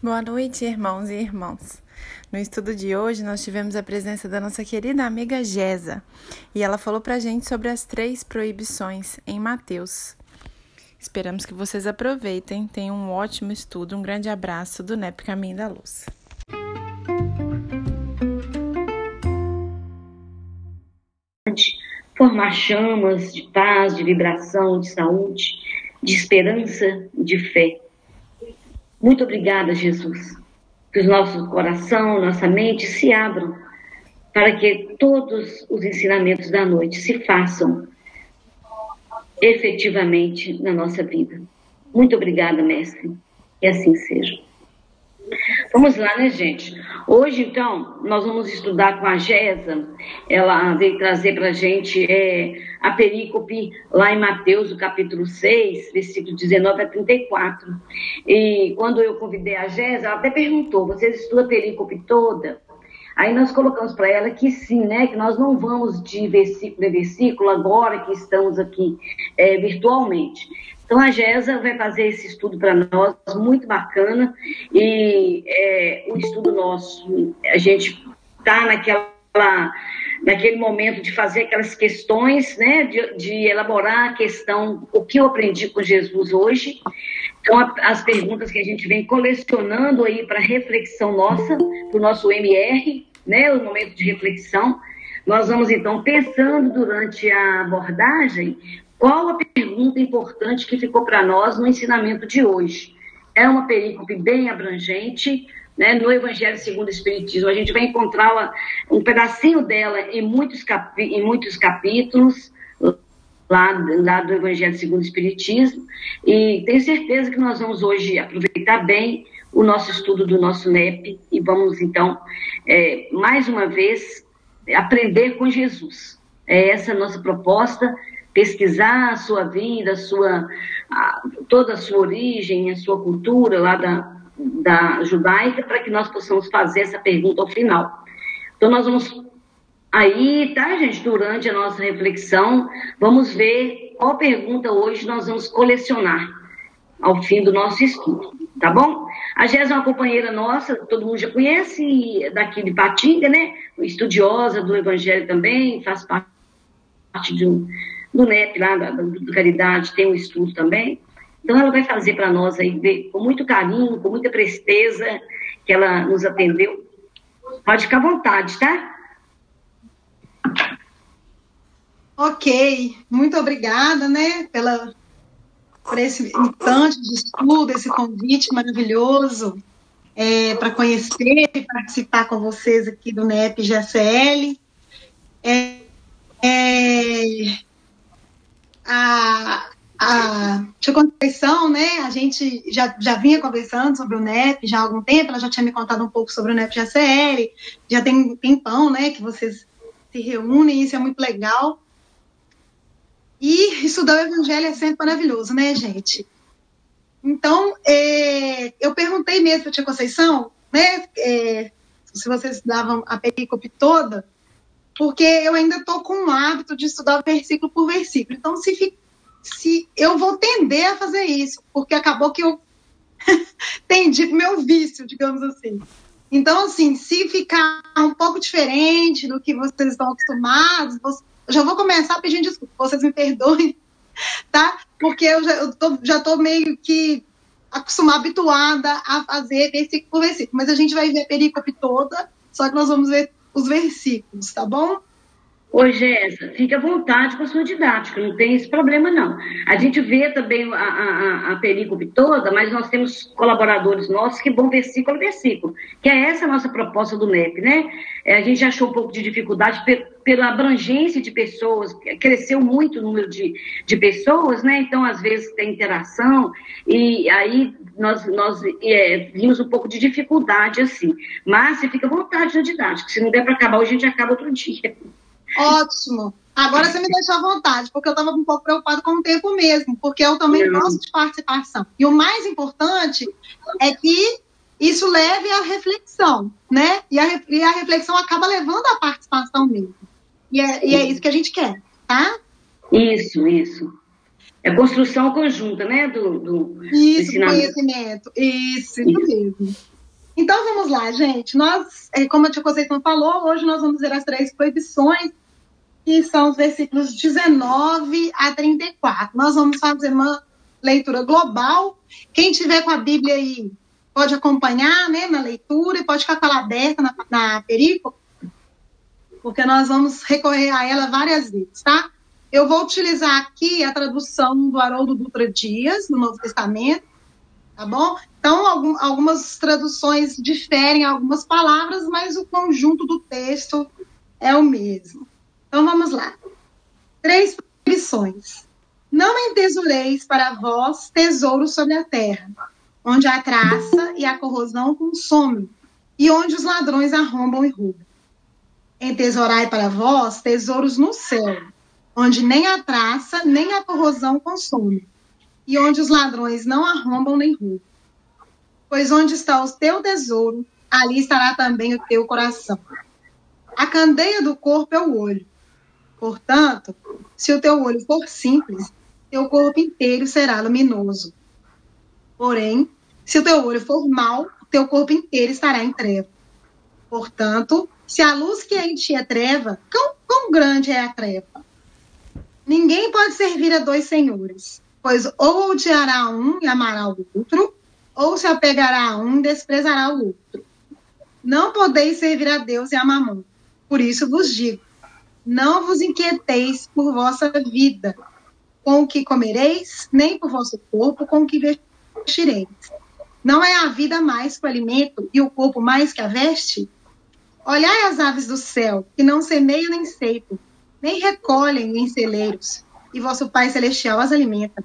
Boa noite, irmãos e irmãs. No estudo de hoje, nós tivemos a presença da nossa querida amiga Gesa e ela falou pra gente sobre as três proibições em Mateus. Esperamos que vocês aproveitem, tenham um ótimo estudo. Um grande abraço do NEP Caminho da Luz. Formar chamas de paz, de vibração, de saúde, de esperança, de fé muito obrigada, Jesus, que o nosso coração, nossa mente se abram para que todos os ensinamentos da noite se façam efetivamente na nossa vida. Muito obrigada, mestre. Que assim seja. Vamos lá, né, gente? Hoje, então, nós vamos estudar com a Gesa. Ela veio trazer para a gente é, a perícope lá em Mateus, o capítulo 6, versículo 19 a 34. E quando eu convidei a Gesa, ela até perguntou: vocês estudam a perícope toda? Aí nós colocamos para ela que sim, né? Que nós não vamos de versículo em versículo agora que estamos aqui é, virtualmente. Então, a GESA vai fazer esse estudo para nós, muito bacana, e é, o estudo nosso, a gente está naquela, naquele momento de fazer aquelas questões, né, de, de, elaborar a questão, o que eu aprendi com Jesus hoje, então, a, as perguntas que a gente vem colecionando aí para reflexão nossa, para o nosso MR, né, o momento de reflexão, nós vamos, então, pensando durante a abordagem qual a pergunta importante que ficou para nós no ensinamento de hoje? É uma perícope bem abrangente, né? no Evangelho segundo o Espiritismo. A gente vai encontrar um pedacinho dela em muitos, em muitos capítulos, lá, lá do Evangelho segundo o Espiritismo, e tenho certeza que nós vamos hoje aproveitar bem o nosso estudo do nosso NEP e vamos, então, é, mais uma vez, aprender com Jesus. É essa a nossa proposta pesquisar a sua vida, a sua, a, toda a sua origem, a sua cultura lá da, da judaica, para que nós possamos fazer essa pergunta ao final. Então, nós vamos aí, tá, gente, durante a nossa reflexão, vamos ver qual pergunta hoje nós vamos colecionar ao fim do nosso estudo, tá bom? A Jéssica é uma companheira nossa, todo mundo já conhece, daqui de Patinga, né? Estudiosa do Evangelho também, faz parte de um, do NEP, lá da, do Caridade, tem um estudo também. Então, ela vai fazer para nós aí, com muito carinho, com muita presteza, que ela nos atendeu. Pode ficar à vontade, tá? Ok, muito obrigada, né, pela, por esse instante de estudo, esse convite maravilhoso é, para conhecer e participar com vocês aqui do NEP GSL. É, é, a, a Tia Conceição, né, a gente já, já vinha conversando sobre o NEP já há algum tempo, ela já tinha me contado um pouco sobre o NEP GCL, já tem um tempão, né, que vocês se reúnem, isso é muito legal. E estudar o Evangelho é sempre maravilhoso, né, gente? Então, é, eu perguntei mesmo para a Tia Conceição, né, é, se vocês davam a perícope toda, porque eu ainda estou com o hábito de estudar versículo por versículo. Então, se, se eu vou tender a fazer isso, porque acabou que eu tendi para meu vício, digamos assim. Então, assim, se ficar um pouco diferente do que vocês estão acostumados, eu já vou começar pedindo desculpa, vocês me perdoem, tá? Porque eu já, eu tô, já tô meio que acostumada, habituada a fazer versículo por versículo. Mas a gente vai ver a perícope toda, só que nós vamos ver os versículos, tá bom? Oi, Jéssica, fique à vontade com a sua didática, não tem esse problema, não. A gente vê também a, a, a perícope toda, mas nós temos colaboradores nossos que vão versículo a versículo, que é essa a nossa proposta do NEP, né? É, a gente achou um pouco de dificuldade pela abrangência de pessoas, cresceu muito o número de, de pessoas, né? Então, às vezes, tem interação, e aí nós, nós é, vimos um pouco de dificuldade, assim. Mas você fica à vontade na didática, se não der para acabar hoje, a gente acaba outro dia. Ótimo. Agora você me deixou à vontade, porque eu estava um pouco preocupado com o tempo mesmo, porque eu também gosto de participação. E o mais importante é que isso leve à reflexão, né? E a, e a reflexão acaba levando à participação mesmo. E é, e é isso que a gente quer, tá? Isso, isso. É construção conjunta, né? Do, do isso, conhecimento. Isso, isso, mesmo. Então vamos lá, gente. Nós, é, como a tia Conceição falou, hoje nós vamos ver as três proibições, que são os versículos 19 a 34. Nós vamos fazer uma leitura global. Quem tiver com a Bíblia aí pode acompanhar né, na leitura e pode ficar com ela aberta na, na perícope, porque nós vamos recorrer a ela várias vezes, tá? Eu vou utilizar aqui a tradução do Haroldo Dutra Dias, no Novo Testamento, tá bom? Então, algum, algumas traduções diferem algumas palavras, mas o conjunto do texto é o mesmo. Então, vamos lá. Três proibições. Não entesoureis para vós tesouros sobre a terra, onde a traça e a corrosão consomem, e onde os ladrões arrombam e roubam. Entesourai para vós tesouros no céu, onde nem a traça nem a corrosão consome, e onde os ladrões não arrombam nem roubam. Pois onde está o teu tesouro, ali estará também o teu coração. A candeia do corpo é o olho. Portanto, se o teu olho for simples, teu corpo inteiro será luminoso. Porém, se o teu olho for mau, teu corpo inteiro estará em treva. Portanto, se a luz que é em ti é treva, quão, quão grande é a treva? Ninguém pode servir a dois senhores, pois ou odiará um e amará o outro, ou se apegará a um e desprezará o outro. Não podeis servir a Deus e a mamão. Por isso vos digo: não vos inquieteis por vossa vida, com o que comereis, nem por vosso corpo, com o que vestireis. Não é a vida mais que o alimento e o corpo mais que a veste? Olhai as aves do céu, que não semeiam nem ceifam, nem recolhem em celeiros, e vosso Pai Celestial as alimenta.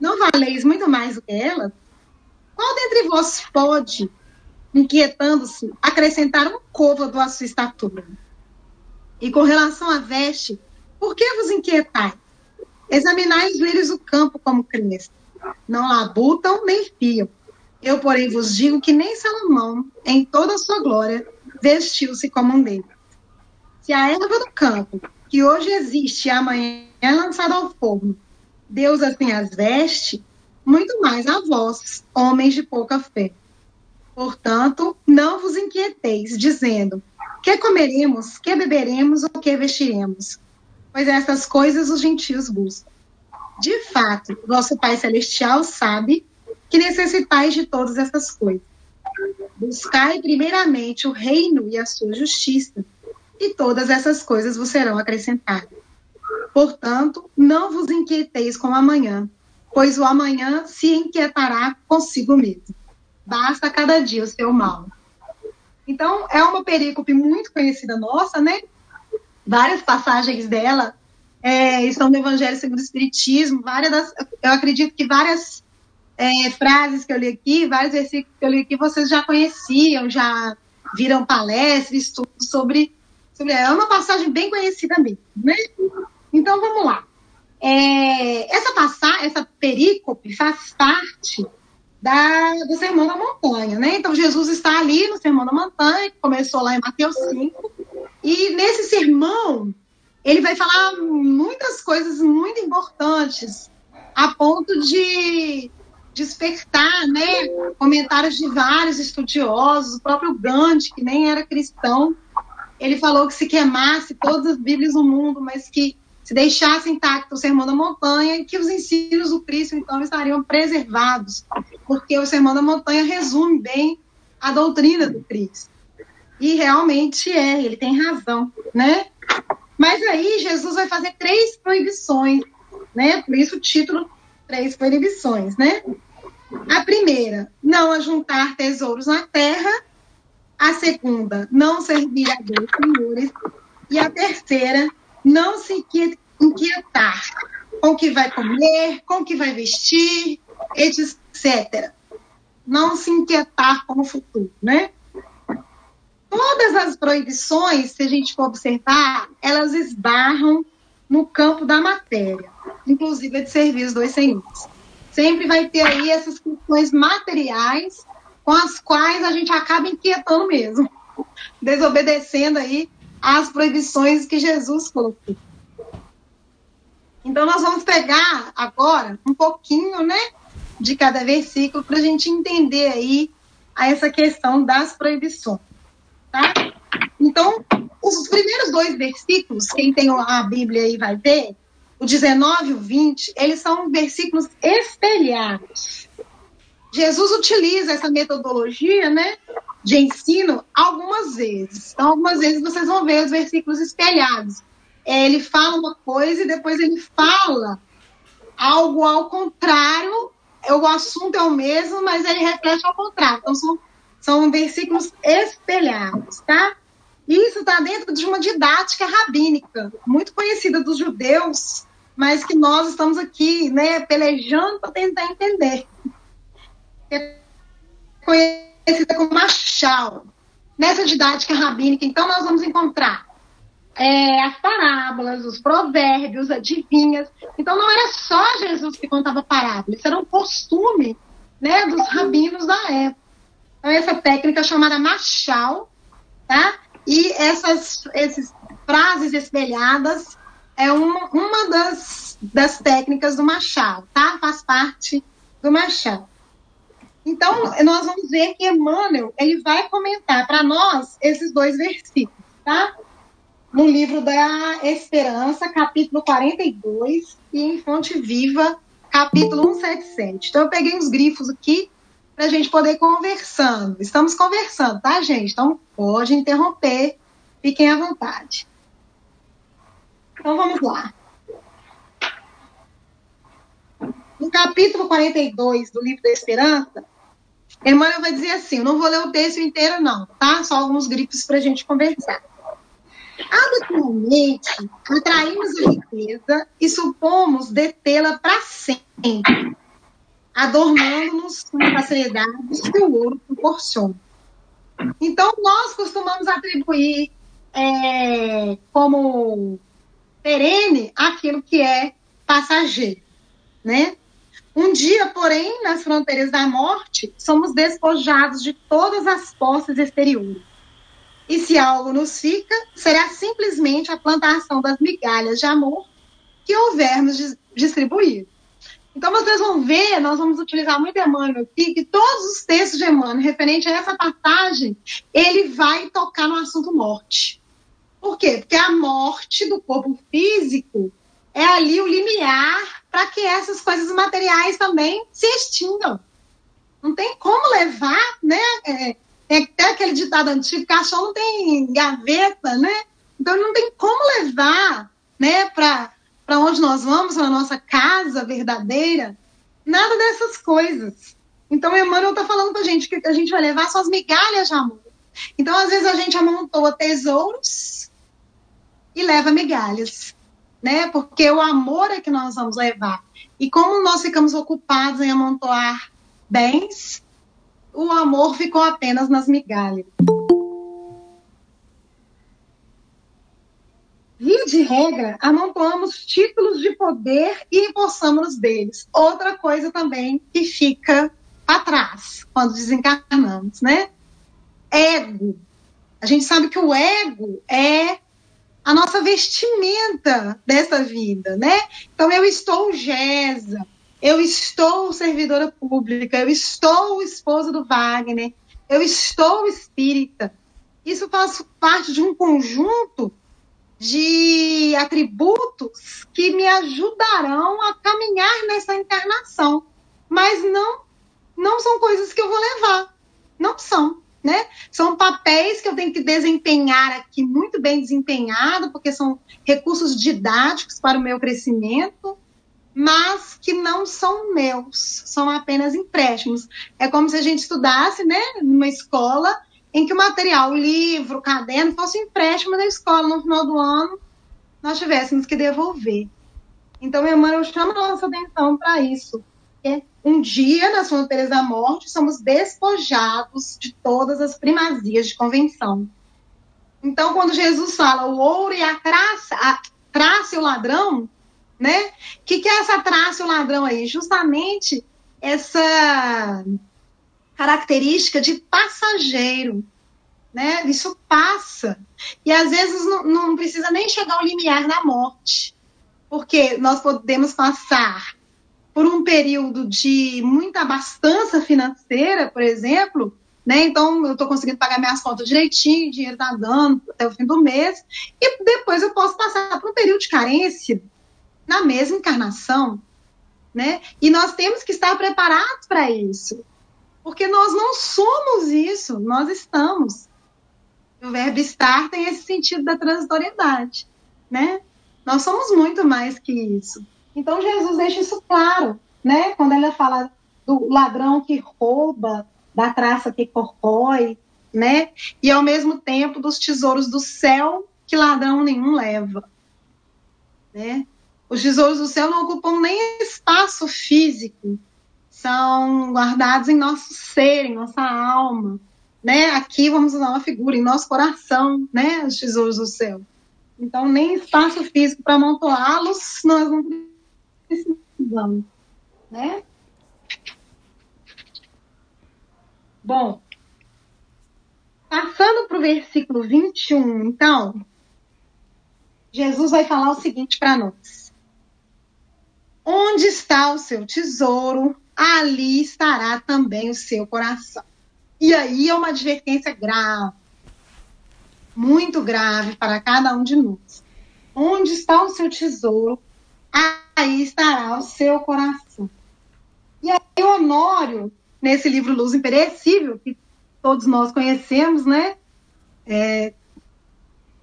Não valeis muito mais do que elas? Qual dentre vós pode, inquietando-se, acrescentar um côvado à sua estatura? E com relação à veste, por que vos inquietais? Examinai os lírios do campo como crescem. Não labutam nem fiam. Eu, porém, vos digo que nem Salomão, em toda a sua glória, vestiu-se como um deles. Se a erva do campo, que hoje existe e amanhã é lançada ao forno, Deus assim as veste, muito mais a vós, homens de pouca fé. Portanto, não vos inquieteis, dizendo: que comeremos, que beberemos ou que vestiremos? Pois essas coisas os gentios buscam. De fato, vosso Pai Celestial sabe que necessitais de todas essas coisas. Buscai primeiramente o reino e a sua justiça, e todas essas coisas vos serão acrescentadas. Portanto, não vos inquieteis com o amanhã, pois o amanhã se inquietará consigo mesmo. Basta cada dia o seu mal. Então, é uma perícope muito conhecida nossa, né? Várias passagens dela é, estão no Evangelho segundo o Espiritismo. Várias das, eu acredito que várias é, frases que eu li aqui, vários versículos que eu li aqui, vocês já conheciam, já viram palestras, estudos sobre é uma passagem bem conhecida mesmo, né? Então vamos lá. É, essa passagem, essa perícope faz parte da, do Sermão da Montanha, né? Então Jesus está ali no Sermão da Montanha, que começou lá em Mateus 5, e nesse sermão ele vai falar muitas coisas muito importantes, a ponto de despertar, né, comentários de vários estudiosos, o próprio Gandhi, que nem era cristão, ele falou que se queimasse todas as Bíblias do mundo, mas que se deixasse intacto o Sermão da Montanha que os ensinos do Cristo, então, estariam preservados, porque o Sermão da Montanha resume bem a doutrina do Cristo. E realmente é, ele tem razão, né? Mas aí Jesus vai fazer três proibições, né? Por isso o título, três proibições, né? A primeira, não ajuntar tesouros na terra a segunda, não servir a dois senhores. E a terceira, não se inquietar com o que vai comer, com o que vai vestir, etc. Não se inquietar com o futuro, né? Todas as proibições, se a gente for observar, elas esbarram no campo da matéria, inclusive a de servir os dois senhores. Sempre vai ter aí essas questões materiais com as quais a gente acaba inquietando mesmo, desobedecendo aí às proibições que Jesus colocou. Então, nós vamos pegar agora um pouquinho, né, de cada versículo para a gente entender aí essa questão das proibições, tá? Então, os primeiros dois versículos, quem tem a Bíblia aí vai ver, o 19 e o 20, eles são versículos espelhados. Jesus utiliza essa metodologia, né, de ensino algumas vezes. Então, algumas vezes vocês vão ver os versículos espelhados. É, ele fala uma coisa e depois ele fala algo ao contrário. O assunto é o mesmo, mas ele reflete ao contrário. Então, são, são versículos espelhados, tá? Isso está dentro de uma didática rabínica, muito conhecida dos judeus, mas que nós estamos aqui, né, pelejando para tentar entender. É conhecida como machal. Nessa didática rabínica, então, nós vamos encontrar é, as parábolas, os provérbios, adivinhas. Então, não era só Jesus que contava parábolas, isso era um costume né, dos rabinos da época. Então, essa técnica chamada machal, tá? E essas esses frases espelhadas é uma, uma das, das técnicas do machado, tá? Faz parte do machado. Então, nós vamos ver que Emmanuel, ele vai comentar para nós esses dois versículos, tá? No livro da Esperança, capítulo 42, e em Fonte Viva, capítulo 177. Então, eu peguei uns grifos aqui para a gente poder ir conversando. Estamos conversando, tá, gente? Então, pode interromper, fiquem à vontade. Então, vamos lá. No capítulo 42 do livro da Esperança, Emmanuel vai dizer assim: não vou ler o texto inteiro, não, tá? Só alguns grifos para a gente conversar. Habitualmente, atraímos a riqueza e supomos detê-la para sempre, adornando-nos com facilidade que o ouro proporciona. Então, nós costumamos atribuir é, como perene aquilo que é passageiro, né? Um dia, porém, nas fronteiras da morte, somos despojados de todas as posses exteriores. E se algo nos fica, será simplesmente a plantação das migalhas de amor que houvermos distribuído. Então, vocês vão ver, nós vamos utilizar muito Emmanuel aqui, que todos os textos de Emmanuel, referente a essa passagem, ele vai tocar no assunto morte. Por quê? Porque a morte do corpo físico é ali o limiar para que essas coisas materiais também se extingam. Não tem como levar, né? É, tem até aquele ditado antigo, cachorro não tem gaveta, né? Então não tem como levar, né, para onde nós vamos, para nossa casa verdadeira, nada dessas coisas. Então Emmanuel está falando para a gente que a gente vai levar só as migalhas de amor. Então, às vezes, a gente amontoa tesouros e leva migalhas né? Porque o amor é que nós vamos levar. E como nós ficamos ocupados em amontoar bens, o amor ficou apenas nas migalhas. Via de regra, amontoamos títulos de poder e empossamos deles. Outra coisa também que fica atrás quando desencarnamos, né? Ego. A gente sabe que o ego é a nossa vestimenta dessa vida, né? Então, eu estou Gesa, eu estou servidora pública, eu estou esposa do Wagner, eu estou espírita. Isso faz parte de um conjunto de atributos que me ajudarão a caminhar nessa encarnação, mas não não são coisas que eu vou levar, não são né? São papéis que eu tenho que desempenhar aqui muito bem desempenhado, porque são recursos didáticos para o meu crescimento, mas que não são meus, são apenas empréstimos. É como se a gente estudasse, né, numa escola em que o material, o livro, o caderno fosse empréstimo da escola no final do ano, nós tivéssemos que devolver. Então, Emmanuel chama a nossa atenção para isso. É um dia, nas fronteiras da morte, somos despojados de todas as primazias de convenção. Então, quando Jesus fala o ouro e a traça, a traça e o ladrão, né? O que, que é essa traça e o ladrão aí? Justamente essa característica de passageiro, né? Isso passa. E às vezes não, não precisa nem chegar ao limiar da morte porque nós podemos passar por um período de muita abastança financeira, por exemplo, né? Então eu estou conseguindo pagar minhas contas direitinho, o dinheiro está dando até o fim do mês, e depois eu posso passar por um período de carência na mesma encarnação, né? E nós temos que estar preparados para isso, porque nós não somos isso, nós estamos. O verbo estar tem esse sentido da transitoriedade, né? Nós somos muito mais que isso. Então Jesus deixa isso claro, né? Quando ele fala do ladrão que rouba, da traça que corrói, né? E ao mesmo tempo dos tesouros do céu que ladrão nenhum leva, né? Os tesouros do céu não ocupam nem espaço físico, são guardados em nosso ser, em nossa alma, né? Aqui vamos usar uma figura em nosso coração, né? Os tesouros do céu. Então nem espaço físico para amontoá-los nós não precisamos, né? Bom, passando para o versículo 21, então, Jesus vai falar o seguinte para nós: Onde está o seu tesouro, ali estará também o seu coração. E aí é uma advertência grave, muito grave para cada um de nós. Onde está o seu tesouro, aí estará o seu coração. E aí Honório nesse livro Luz Imperecível, que todos nós conhecemos, né? É,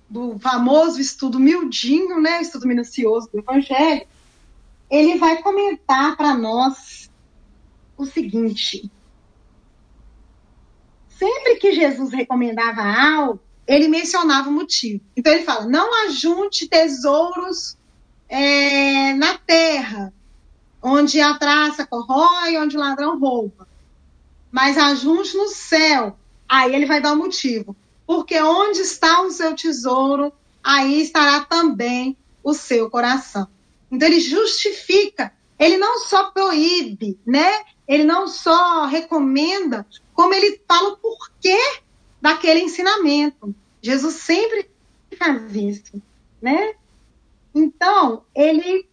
do famoso estudo miudinho, né? Estudo minucioso do Evangelho. Ele vai comentar para nós o seguinte: sempre que Jesus recomendava algo, ele mencionava o motivo. Então ele fala: não ajunte tesouros é, na terra, onde a traça corrói, onde o ladrão rouba mas ajunte no céu. Aí ele vai dar o motivo. Porque onde está o seu tesouro, aí estará também o seu coração. Então ele justifica, ele não só proíbe, né? Ele não só recomenda, como ele fala o porquê daquele ensinamento. Jesus sempre faz isso, né? Então, ele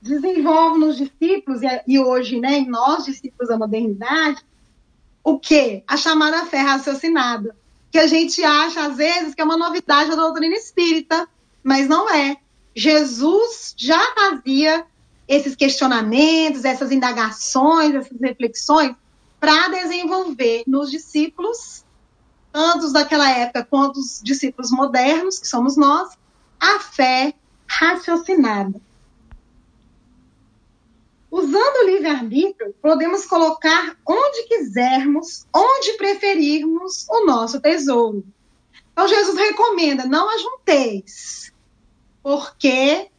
desenvolve nos discípulos, e hoje, né, em nós, discípulos da modernidade, o quê? A chamada fé raciocinada. Que a gente acha, às vezes, que é uma novidade da doutrina espírita, mas não é. Jesus já fazia esses questionamentos, essas indagações, essas reflexões, para desenvolver nos discípulos, tanto daquela época quanto os discípulos modernos, que somos nós, a fé raciocinada. Usando o livre-arbítrio, podemos colocar onde quisermos, onde preferirmos o nosso tesouro. Então, Jesus recomenda: não ajunteis, porque,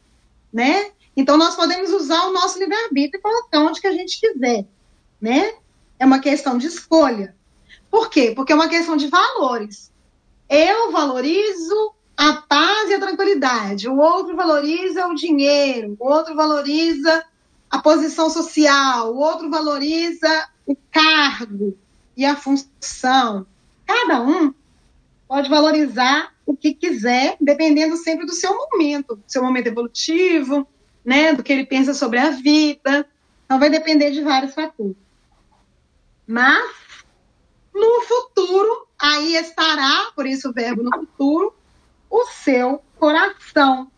né? Então, nós podemos usar o nosso livre-arbítrio e colocar onde que a gente quiser, né? É uma questão de escolha. Por quê? Porque é uma questão de valores. Eu valorizo a paz e a tranquilidade, o outro valoriza o dinheiro, o outro valoriza a posição social, o outro valoriza o cargo e a função. Cada um pode valorizar o que quiser, dependendo sempre do seu momento, do seu momento evolutivo, né, do que ele pensa sobre a vida. Então vai depender de vários fatores. Mas no futuro, aí estará, por isso o verbo no futuro, o seu coração.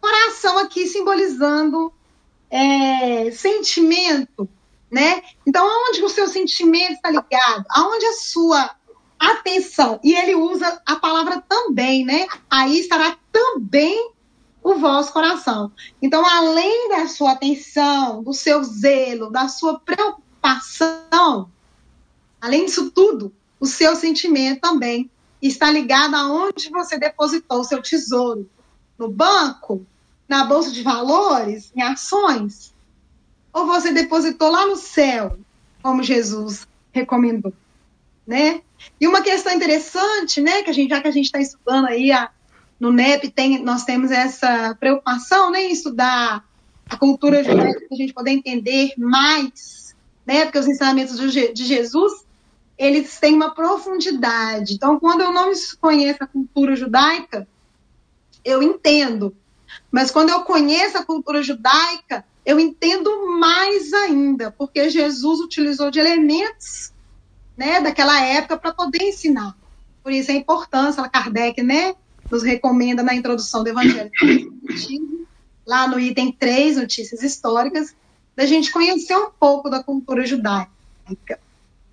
Coração aqui simbolizando é, sentimento, né? Então, aonde o seu sentimento está ligado? Aonde a sua atenção? E ele usa a palavra também, né? Aí estará também o vosso coração. Então, além da sua atenção, do seu zelo, da sua preocupação, além disso tudo, o seu sentimento também está ligado aonde você depositou o seu tesouro. No banco, na bolsa de valores, em ações? Ou você depositou lá no céu, como Jesus recomendou, né? E uma questão interessante, né, que a gente já que a gente está estudando aí a, no NEP, tem, nós temos essa preocupação, né, em estudar a cultura judaica para a gente poder entender mais, né, porque os ensinamentos de, de Jesus eles têm uma profundidade. Então, quando eu não conheço a cultura judaica, eu entendo Mas quando eu conheço a cultura judaica, eu entendo mais ainda, porque Jesus utilizou de elementos né, daquela época para poder ensinar. Por isso a importância, Kardec né, nos recomenda na introdução do Evangelho, lá no item 3, notícias históricas, da gente conhecer um pouco da cultura judaica.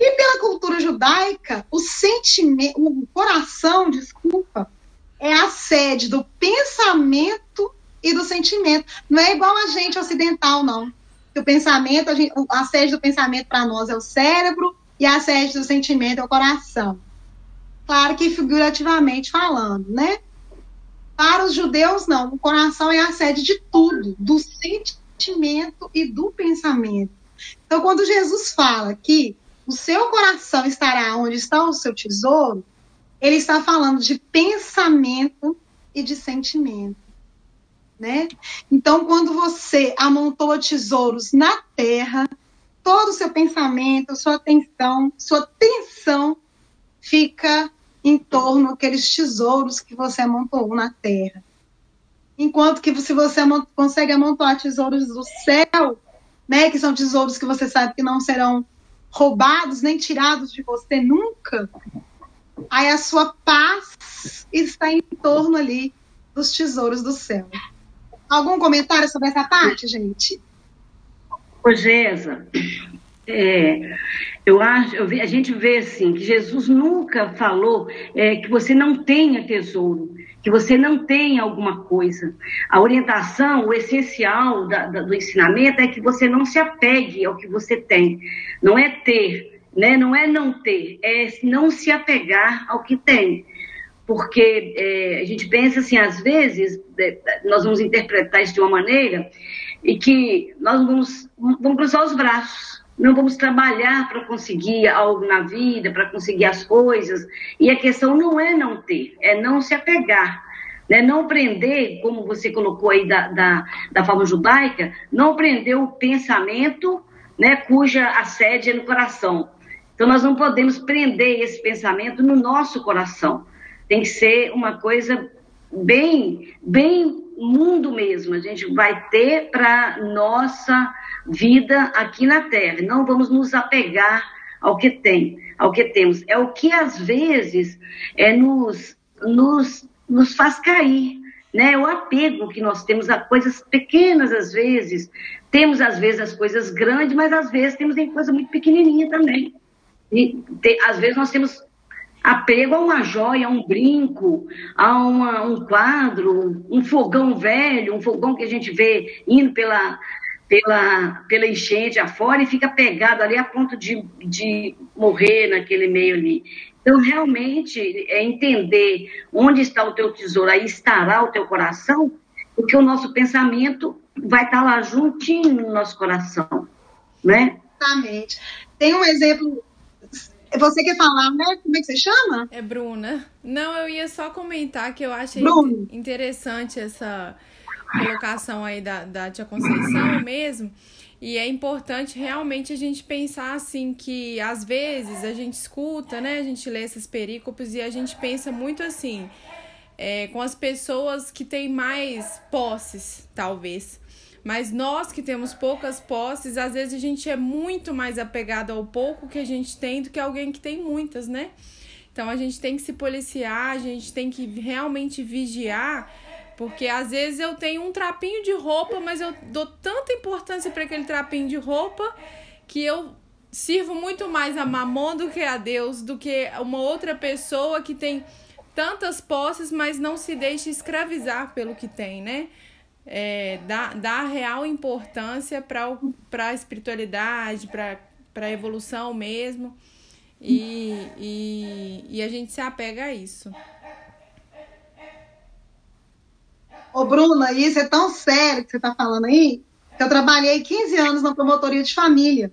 E pela cultura judaica, o sentimento, o coração, desculpa, é a sede do pensamento e do sentimento. Não é igual a gente ocidental, não. O pensamento, a, gente, a sede do pensamento para nós é o cérebro e a sede do sentimento é o coração. Claro que figurativamente falando, né? Para os judeus, não. O coração é a sede de tudo, do sentimento e do pensamento. Então, quando Jesus fala que o seu coração estará onde está o seu tesouro, ele está falando de pensamento e de sentimento. Né? Então, quando você amontoa tesouros na terra, todo o seu pensamento, sua atenção, sua atenção fica em torno daqueles tesouros que você amontoou na terra. Enquanto que se você consegue amontoar tesouros do céu, né, que são tesouros que você sabe que não serão roubados nem tirados de você nunca, aí a sua paz está em torno ali dos tesouros do céu. Algum comentário sobre essa parte, gente? Ô, Gesa, é, eu acho, eu vi, a gente vê assim que Jesus nunca falou é, que você não tenha tesouro, que você não tenha alguma coisa. A orientação, o essencial da, da, do ensinamento é que você não se apegue ao que você tem. Não é ter, né? Não é não ter, é não se apegar ao que tem. Porque é, a gente pensa assim, às vezes, é, nós vamos interpretar isso de uma maneira e que nós vamos, vamos cruzar os braços não vamos trabalhar para conseguir algo na vida, para conseguir as coisas. E a questão não é não ter, é não se apegar. Né? Não prender, como você colocou aí da, da, da forma judaica, não prender o pensamento né, cuja a sede é no coração. Então, nós não podemos prender esse pensamento no nosso coração. Tem que ser uma coisa bem, bem mundo mesmo. A gente vai ter para nossa vida aqui na Terra. Não vamos nos apegar ao que tem, ao que temos. É o que às vezes é nos, nos, nos faz cair. Né, o apego que nós temos a coisas pequenas às vezes, temos às vezes as coisas grandes, mas às vezes temos em coisa muito pequenininha também. E te, às vezes nós temos apego a uma joia, a um brinco, a uma, um quadro, um fogão velho, um fogão que a gente vê indo pela, pela, pela enchente afora e fica pegado ali a ponto de, de morrer naquele meio ali. Então, realmente, é entender onde está o teu tesouro, aí estará o teu coração, porque o nosso pensamento vai estar lá juntinho no nosso coração, né? Exatamente. Tem um exemplo você quer falar, né? Como é que você chama? É Bruna. Não, eu ia só comentar que eu achei Bruno. interessante essa colocação aí da, da Tia Conceição mesmo. E é importante realmente a gente pensar assim que às vezes a gente escuta, né? A gente lê esses perícopos e a gente pensa muito assim, é, com as pessoas que têm mais posses, talvez. Mas nós que temos poucas posses, às vezes a gente é muito mais apegado ao pouco que a gente tem do que alguém que tem muitas, né? Então a gente tem que se policiar, a gente tem que realmente vigiar porque às vezes eu tenho um trapinho de roupa, mas eu dou tanta importância para aquele trapinho de roupa que eu sirvo muito mais a mamon do que a Deus, do que uma outra pessoa que tem tantas posses, mas não se deixa escravizar pelo que tem, né? É, dá, dá real importância para a espiritualidade, para a evolução mesmo. E, e, e a gente se apega a isso. Ô, Bruna, isso é tão sério que você está falando aí, que eu trabalhei 15 anos na promotoria de família.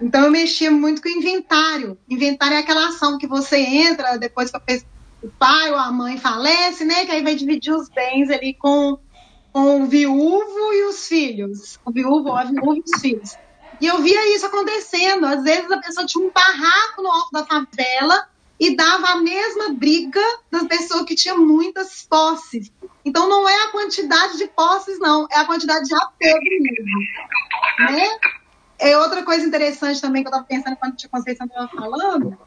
Então, eu mexia muito com inventário. Inventário é aquela ação que você entra depois que o pai ou a mãe falece, né? Que aí vai dividir os bens ali com, com o viúvo e os filhos. O viúvo, a viúva e os filhos. E eu via isso acontecendo. Às vezes a pessoa tinha um barraco no alto da favela e dava a mesma briga das pessoas que tinha muitas posses. Então não é a quantidade de posses, não, é a quantidade de apego mesmo. Né? É outra coisa interessante também que eu estava pensando quando a Conceição estava falando,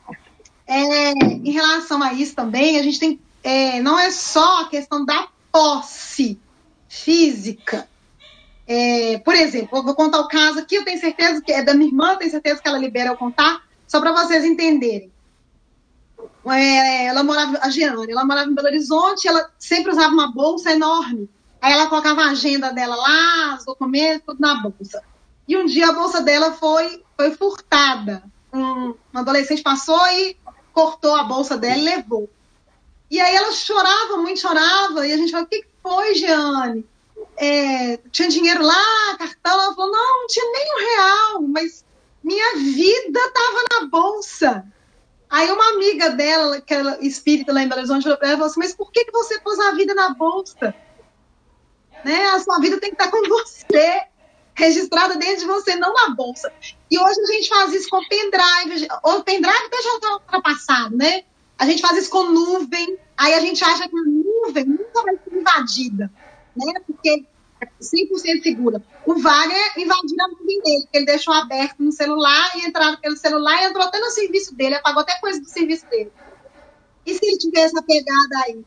é, em relação a isso também, a gente tem, é, não é só a questão da posse física. É, por exemplo, eu vou contar o caso aqui, eu tenho certeza que é da minha irmã, tenho certeza que ela libera eu contar, só para vocês entenderem. É, ela morava, a Giane, ela morava em Belo Horizonte, ela sempre usava uma bolsa enorme. Aí ela colocava a agenda dela lá, os documentos, tudo na bolsa. E um dia a bolsa dela foi, foi furtada. Um, um adolescente passou e cortou a bolsa dela e levou. E aí ela chorava, muito chorava, e a gente falou, o que foi, Jeane? É, tinha dinheiro lá, cartão, ela falou, não, não tinha nem um real, mas minha vida estava na bolsa. Aí uma amiga dela, que era espírita lá em Belo Horizonte, falou para assim, mas por que, que você pôs a vida na bolsa? Né? A sua vida tem que estar com você, registrada dentro de você, não na bolsa. E hoje a gente faz isso com pendrive. O pendrive até já está ultrapassado, né? A gente faz isso com nuvem. Aí a gente acha que a nuvem nunca vai ser invadida, né? Porque 100% segura. O Wagner invadiu a nuvem dele, porque ele deixou aberto no celular e entrava pelo celular e entrou até no serviço dele, apagou até coisa do serviço dele. E se ele tivesse essa pegada aí?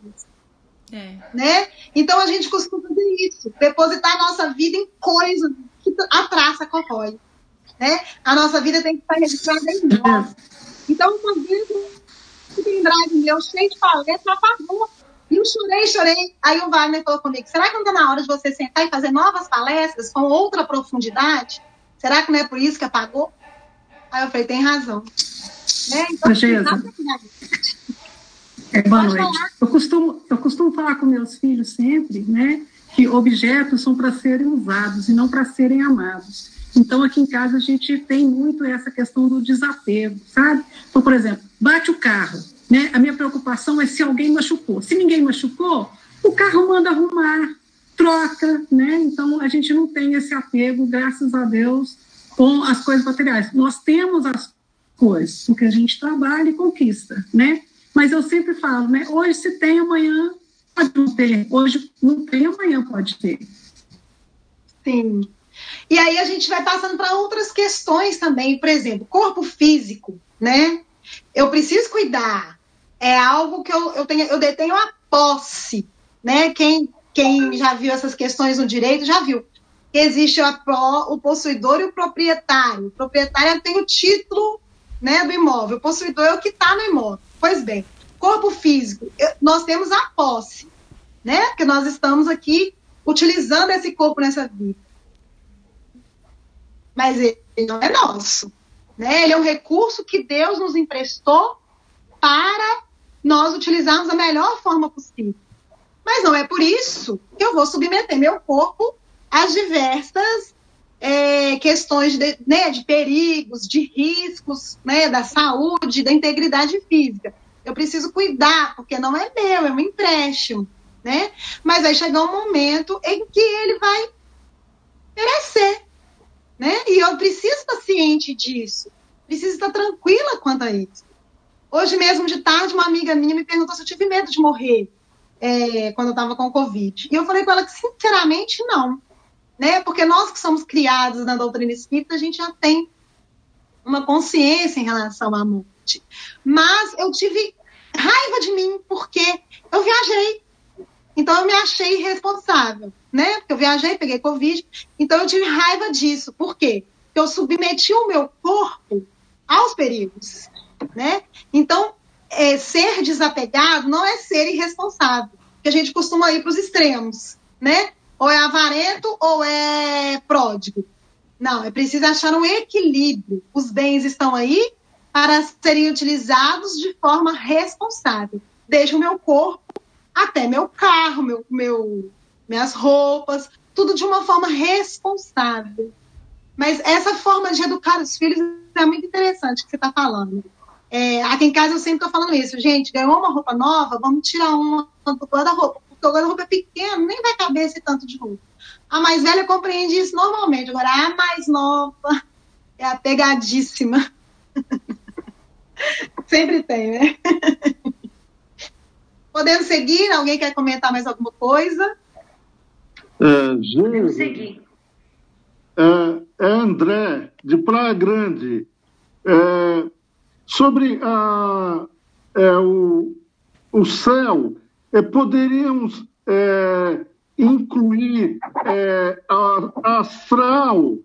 É. Né? Então a gente costuma fazer isso, depositar a nossa vida em coisas que a traça corrói. Né? A nossa vida tem que estar registrada em nós. Então, uma vez um pendrive meu cheio de palestra apagou. E eu chorei, chorei. Aí o Wagner falou comigo: será que não está na hora de você sentar e fazer novas palestras com outra profundidade? Será que não é por isso que apagou? Aí eu falei: tem razão. Né? Então, é, boa noite. Eu costumo, eu costumo falar com meus filhos sempre, né? Que objetos são para serem usados e não para serem amados. Então, aqui em casa, a gente tem muito essa questão do desapego, sabe? Então, por exemplo, bate o carro, né? A minha preocupação é se alguém machucou. Se ninguém machucou, o carro manda arrumar, troca, né? Então, a gente não tem esse apego, graças a Deus, com as coisas materiais. Nós temos as coisas, porque a gente trabalha e conquista, né? Mas eu sempre falo, né? Hoje se tem, amanhã pode não ter. Hoje não tem, amanhã pode ter. Sim. E aí a gente vai passando para outras questões também, por exemplo, corpo físico, né? Eu preciso cuidar. É algo que eu, eu, tenho, eu detenho a posse, né? Quem, quem já viu essas questões no direito já viu. Existe a, o possuidor e o proprietário. O proprietário tem o título né, do imóvel. O possuidor é o que está no imóvel. Pois bem, corpo físico, nós temos a posse, né? Que nós estamos aqui utilizando esse corpo nessa vida mas ele não é nosso. Né? Ele é um recurso que Deus nos emprestou para nós utilizarmos da melhor forma possível. Mas não é por isso que eu vou submeter meu corpo às diversas é, questões de, né, de perigos, de riscos né, da saúde, da integridade física. Eu preciso cuidar, porque não é meu, é um empréstimo. Né? Mas vai chegar um momento em que ele vai perecer. Né? E eu preciso estar ciente disso. Preciso estar tranquila quanto a isso. Hoje mesmo, de tarde, uma amiga minha me perguntou se eu tive medo de morrer é, quando eu estava com Covid. E eu falei com ela que, sinceramente, não. Né? Porque nós que somos criados na doutrina espírita, a gente já tem uma consciência em relação à morte. Mas eu tive raiva de mim porque eu viajei. Então eu me achei irresponsável né? Porque eu viajei, peguei Covid. Então eu tive raiva disso. Por quê? Porque eu submeti o meu corpo aos perigos, né? Então, é, ser desapegado não é ser irresponsável. Que a gente costuma ir para os extremos, né? Ou é avarento ou é pródigo. Não, é preciso achar um equilíbrio. Os bens estão aí para serem utilizados de forma responsável. Desde o meu corpo até meu carro, meu, meu minhas roupas, tudo de uma forma responsável. Mas essa forma de educar os filhos é muito interessante que você está falando. É, aqui em casa eu sempre estou falando isso, gente, ganhou uma roupa nova, vamos tirar uma do guarda-roupa, porque o guarda-roupa é pequeno, nem vai caber esse tanto de roupa. A mais velha compreende isso normalmente, agora a mais nova é apegadíssima. sempre tem, né? Podemos seguir? Alguém quer comentar mais alguma coisa? É, Podemos seguir. É, é André, de Praia Grande. É, sobre a, é, o, o céu, é, poderíamos é, incluir é, a, astral.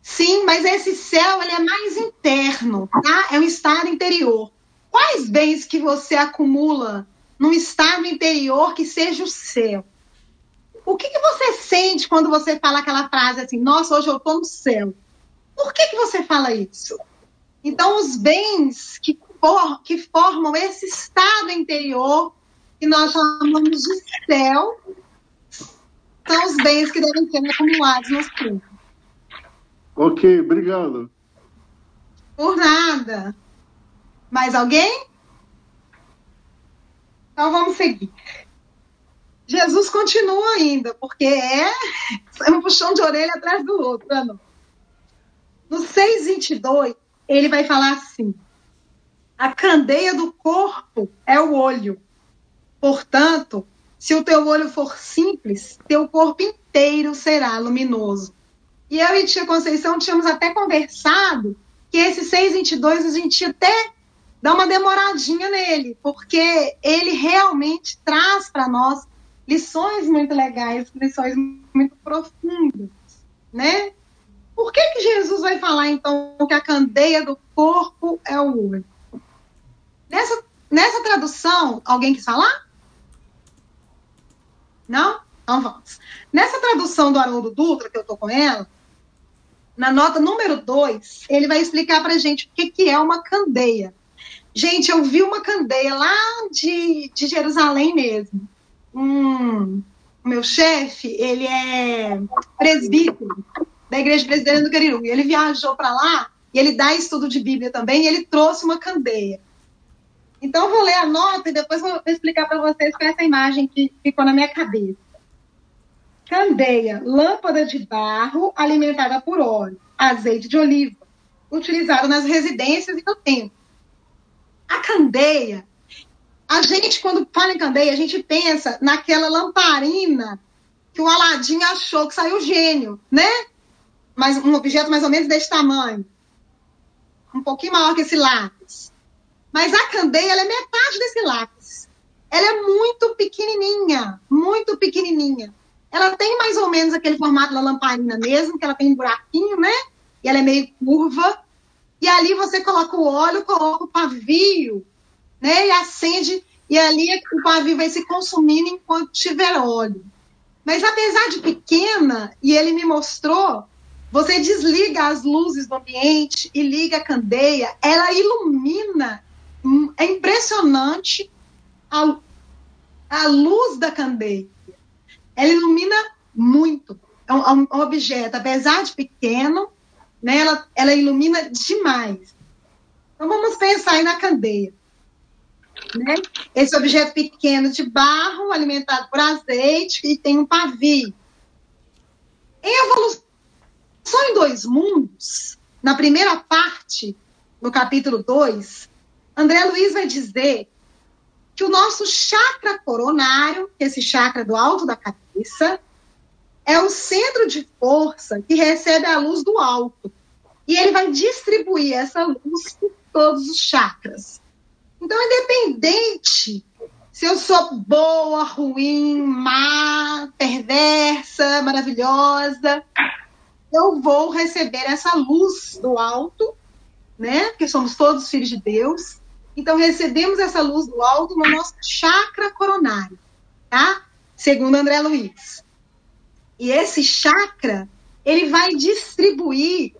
Sim, mas esse céu ele é mais interno, tá? É um estado interior. Quais bens que você acumula num estado interior que seja o céu? O que, que você sente quando você fala aquela frase assim, nossa, hoje eu estou no céu? Por que, que você fala isso? Então, os bens que, for, que formam esse estado interior, que nós chamamos de céu, são os bens que devem ser acumulados nos primos. Ok, obrigado. Por nada. Mais alguém? Então vamos seguir. Jesus continua ainda, porque é, é um puxão de orelha atrás do outro. Não? No 6,22, ele vai falar assim: a candeia do corpo é o olho. Portanto, se o teu olho for simples, teu corpo inteiro será luminoso. E eu e tia Conceição tínhamos até conversado que esse 6,22 a gente até dá uma demoradinha nele, porque ele realmente traz para nós lições muito legais, lições muito profundas, né? Por que, que Jesus vai falar, então, que a candeia do corpo é o olho? Nessa, nessa tradução, alguém quis falar? Não? Então vamos. Nessa tradução do Haroldo Dutra, que eu estou com ela, na nota número 2, ele vai explicar para gente o que, que é uma candeia. Gente, eu vi uma candeia lá de, de Jerusalém mesmo. Hum, o meu chefe, ele é presbítero da Igreja Presbiteriana do Cariru. E ele viajou para lá e ele dá estudo de Bíblia também, e ele trouxe uma candeia. Então, vou ler a nota e depois vou explicar para vocês com essa imagem que ficou na minha cabeça. Candeia, lâmpada de barro alimentada por óleo, azeite de oliva, utilizado nas residências e no templo. A candeia, a gente, quando fala em candeia, a gente pensa naquela lamparina que o Aladim achou que saiu gênio, né? Mas um objeto mais ou menos desse tamanho. Um pouquinho maior que esse lápis. Mas a candeia, é metade desse lápis. Ela é muito pequenininha, muito pequenininha. Ela tem mais ou menos aquele formato da lamparina mesmo, que ela tem um buraquinho, né? E ela é meio curva. E ali você coloca o óleo, coloca o pavio, né? E acende, e ali o pavio vai se consumindo enquanto tiver óleo. Mas apesar de pequena, e ele me mostrou, você desliga as luzes do ambiente e liga a candeia, ela ilumina. Hum, é impressionante a, a luz da candeia ela ilumina muito. É um, é um objeto, apesar de pequeno, né, ela, ela ilumina demais. Então vamos pensar aí na candeia. Né? Esse objeto pequeno de barro, alimentado por azeite, e tem um pavio. Em Evolução em Dois Mundos, na primeira parte, no capítulo 2, André Luiz vai dizer que o nosso chakra coronário, esse chakra do alto da cabeça, é o centro de força que recebe a luz do alto. E ele vai distribuir essa luz por todos os chakras. Então, independente se eu sou boa, ruim, má, perversa, maravilhosa, eu vou receber essa luz do alto, né? Porque somos todos filhos de Deus. Então, recebemos essa luz do alto no nosso chakra coronário, tá? Segundo André Luiz. E esse chakra, ele vai distribuir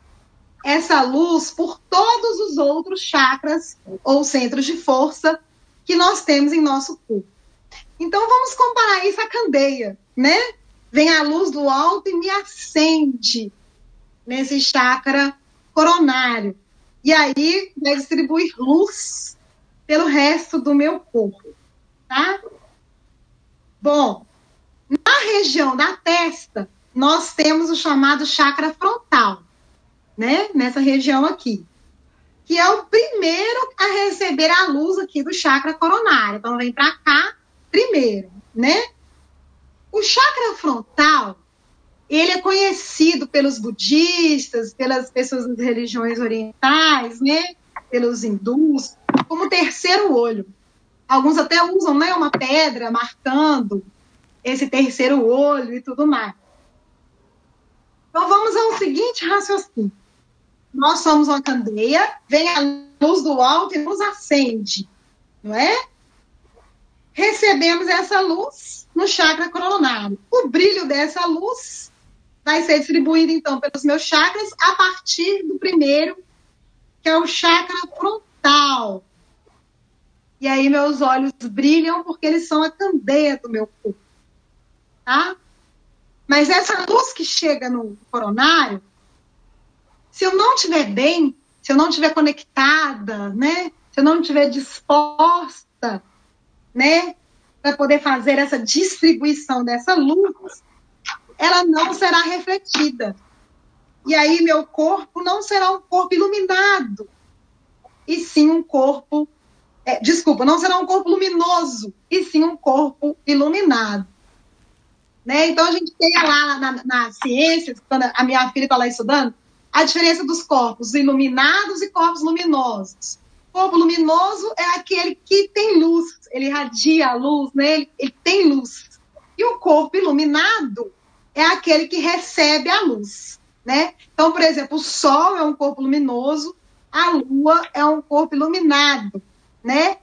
essa luz por todos os outros chakras ou centros de força que nós temos em nosso corpo. Então, vamos comparar isso à candeia, né? Vem a luz do alto e me acende nesse chakra coronário. E aí vai distribuir luz pelo resto do meu corpo, tá? Bom, na região da testa, nós temos o chamado chakra frontal, né? Nessa região aqui, que é o primeiro a receber a luz aqui do chakra coronário. Então, vem para cá primeiro, né? O chakra frontal, ele é conhecido pelos budistas, pelas pessoas das religiões orientais, né? Pelos hindus, como terceiro olho. Alguns até usam, né, uma pedra marcando esse terceiro olho e tudo mais. Então vamos ao seguinte raciocínio. Nós somos uma candeia, vem a luz do alto e nos acende, não é? Recebemos essa luz no chakra coronário. O brilho dessa luz vai ser distribuído, então, pelos meus chakras a partir do primeiro, que é o chakra frontal. E aí meus olhos brilham porque eles são a candeia do meu corpo. Tá? Mas essa luz que chega no coronário, se eu não estiver bem, se eu não estiver conectada, né? Se eu não estiver disposta, né, para poder fazer essa distribuição dessa luz, ela não será refletida. E aí meu corpo não será um corpo iluminado, e sim um corpo, é, desculpa, não será um corpo luminoso, e sim um corpo iluminado. Né? Então a gente tem lá na, na ciência, quando a minha filha está lá estudando, a diferença dos corpos iluminados e corpos luminosos. O corpo luminoso é aquele que tem luz, ele irradia a luz, né? ele, ele tem luz. E o corpo iluminado é aquele que recebe a luz. Né? Então, por exemplo, o Sol é um corpo luminoso, a Lua é um corpo iluminado. Né?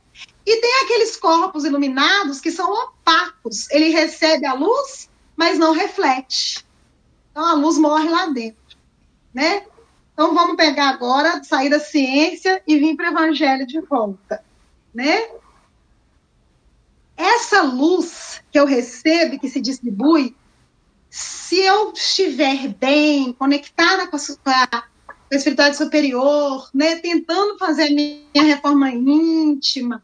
E tem aqueles corpos iluminados que são opacos. Ele recebe a luz, mas não reflete. Então a luz morre lá dentro né? Então vamos pegar agora, sair da ciência e vir para o evangelho de volta, né? Essa luz que eu recebo, que se distribui, se eu estiver bem, conectada com a, com a espiritualidade superior, né, tentando fazer a minha reforma íntima,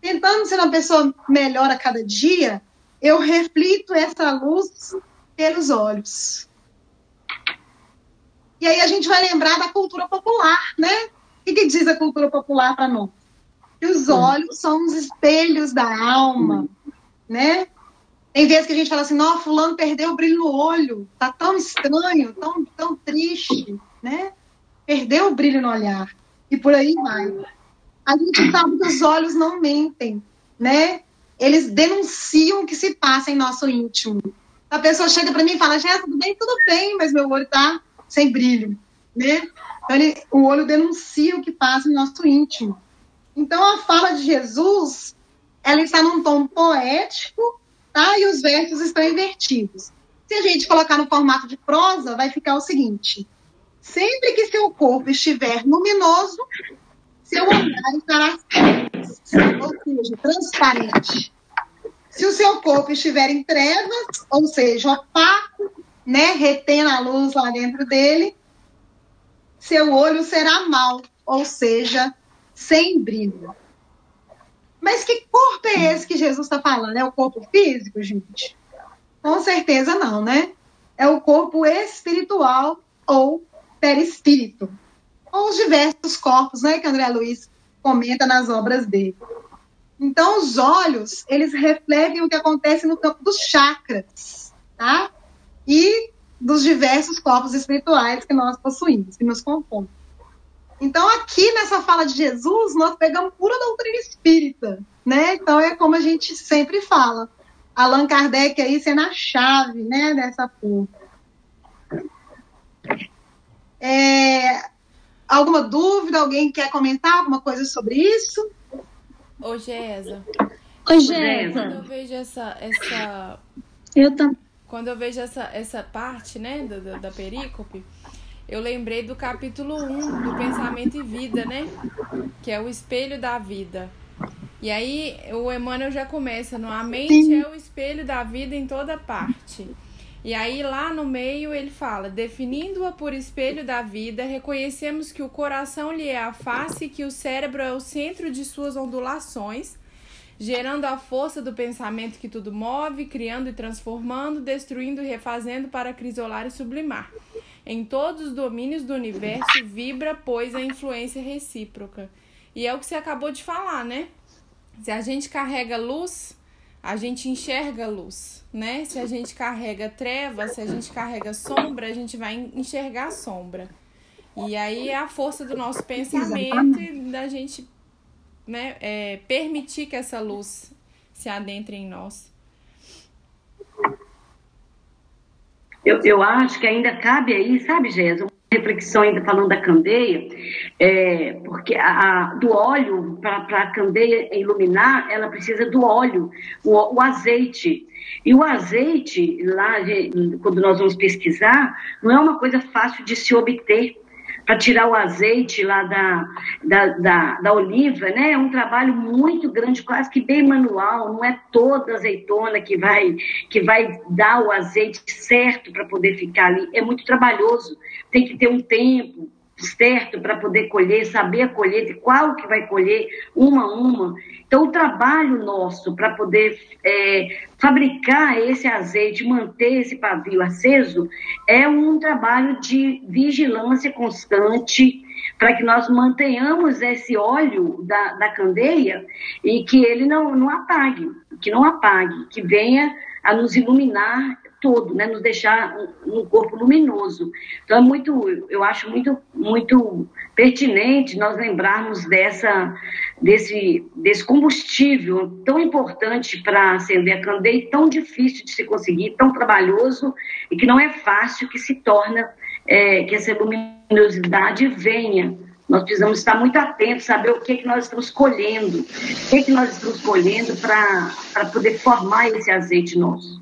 tentando ser uma pessoa melhor a cada dia, eu reflito essa luz pelos olhos. E aí a gente vai lembrar da cultura popular, né? O que, que diz a cultura popular para nós? Que os olhos são os espelhos da alma, né? Tem vezes que a gente fala assim, não, fulano perdeu o brilho no olho, tá tão estranho, tão, tão triste, né? Perdeu o brilho no olhar. E por aí vai. A gente sabe que os olhos não mentem, né? Eles denunciam o que se passa em nosso íntimo. A pessoa chega para mim e fala, Jéssica, tudo bem? Tudo bem, mas meu olho tá sem brilho, né? Então, ele, o olho denuncia o que passa no nosso íntimo. Então, a fala de Jesus, ela está num tom poético, tá? E os versos estão invertidos. Se a gente colocar no formato de prosa, vai ficar o seguinte: sempre que seu corpo estiver luminoso, seu olhar estará ou seja, transparente. Se o seu corpo estiver em trevas, ou seja, opaco, né, retendo a luz lá dentro dele, seu olho será mau, ou seja, sem brilho. Mas que corpo é esse que Jesus está falando? É o corpo físico, gente? Com certeza não, né? É o corpo espiritual ou perispírito. Ou os diversos corpos, né, que André Luiz comenta nas obras dele. Então, os olhos, eles refletem o que acontece no campo dos chakras, tá? e dos diversos corpos espirituais que nós possuímos, que nos compõem. Então, aqui nessa fala de Jesus, nós pegamos pura doutrina espírita, né? Então, é como a gente sempre fala. Allan Kardec aí sendo a chave, né, dessa porra. É, alguma dúvida? Alguém quer comentar alguma coisa sobre isso? Ô, Gesa. Ô, Gesa. Quando eu vejo essa... essa... Eu também quando eu vejo essa, essa parte, né, da, da perícope, eu lembrei do capítulo 1 do Pensamento e Vida, né? Que é o espelho da vida. E aí o Emmanuel já começa no A mente é o espelho da vida em toda parte. E aí lá no meio ele fala: definindo-a por espelho da vida, reconhecemos que o coração lhe é a face e que o cérebro é o centro de suas ondulações gerando a força do pensamento que tudo move, criando e transformando, destruindo e refazendo para crisolar e sublimar. Em todos os domínios do universo vibra, pois, a influência recíproca. E é o que você acabou de falar, né? Se a gente carrega luz, a gente enxerga luz, né? Se a gente carrega trevas, se a gente carrega sombra, a gente vai enxergar sombra. E aí é a força do nosso pensamento e da gente né, é, permitir que essa luz se adentre em nós. Eu, eu acho que ainda cabe aí, sabe, Jéssica, uma reflexão ainda falando da candeia, é, porque a, a, do óleo, para a candeia iluminar, ela precisa do óleo, o, o azeite. E o azeite, lá, quando nós vamos pesquisar, não é uma coisa fácil de se obter para tirar o azeite lá da, da, da, da, oliva, né? É um trabalho muito grande, quase que bem manual, não é toda azeitona que vai, que vai dar o azeite certo para poder ficar ali. É muito trabalhoso, tem que ter um tempo certo para poder colher, saber a colheita, qual que vai colher, uma a uma. Então, o trabalho nosso para poder é, fabricar esse azeite, manter esse pavio aceso, é um trabalho de vigilância constante para que nós mantenhamos esse óleo da, da candeia e que ele não, não apague, que não apague, que venha a nos iluminar todo, né? Nos deixar um, corpo luminoso. Então é muito, eu acho muito, muito pertinente nós lembrarmos dessa, desse, desse combustível tão importante para acender a candeia, tão difícil de se conseguir, tão trabalhoso e que não é fácil que se torna, é, que essa luminosidade venha. Nós precisamos estar muito atentos, saber o que, que nós estamos colhendo, o que, que nós estamos colhendo para poder formar esse azeite nosso.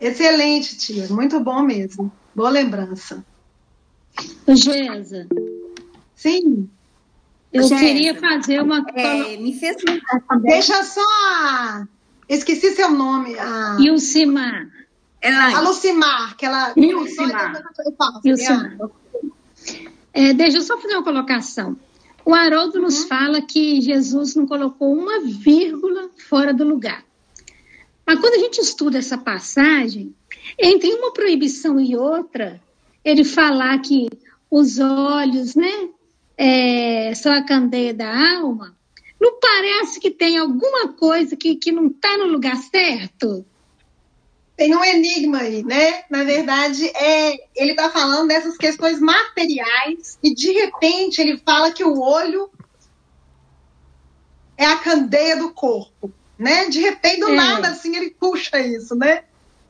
Excelente, tia. Muito bom mesmo. Boa lembrança. Gesa. Sim. Eu Gesa. queria fazer uma. É, me fez Deixa só. Esqueci seu nome. A... Ilcimar. A Lucimar, que ela. Ilcimar. Ilcimar. É, deixa eu só fazer uma colocação. O Haroldo nos uhum. fala que Jesus não colocou uma vírgula fora do lugar. Mas quando a gente estuda essa passagem, entre uma proibição e outra, ele falar que os olhos, né, é, são a candeia da alma, não parece que tem alguma coisa que, que não está no lugar certo? Tem um enigma aí, né? Na verdade, é, ele está falando dessas questões materiais e de repente ele fala que o olho é a candeia do corpo né? De repente, do é. nada, assim, ele puxa isso, né?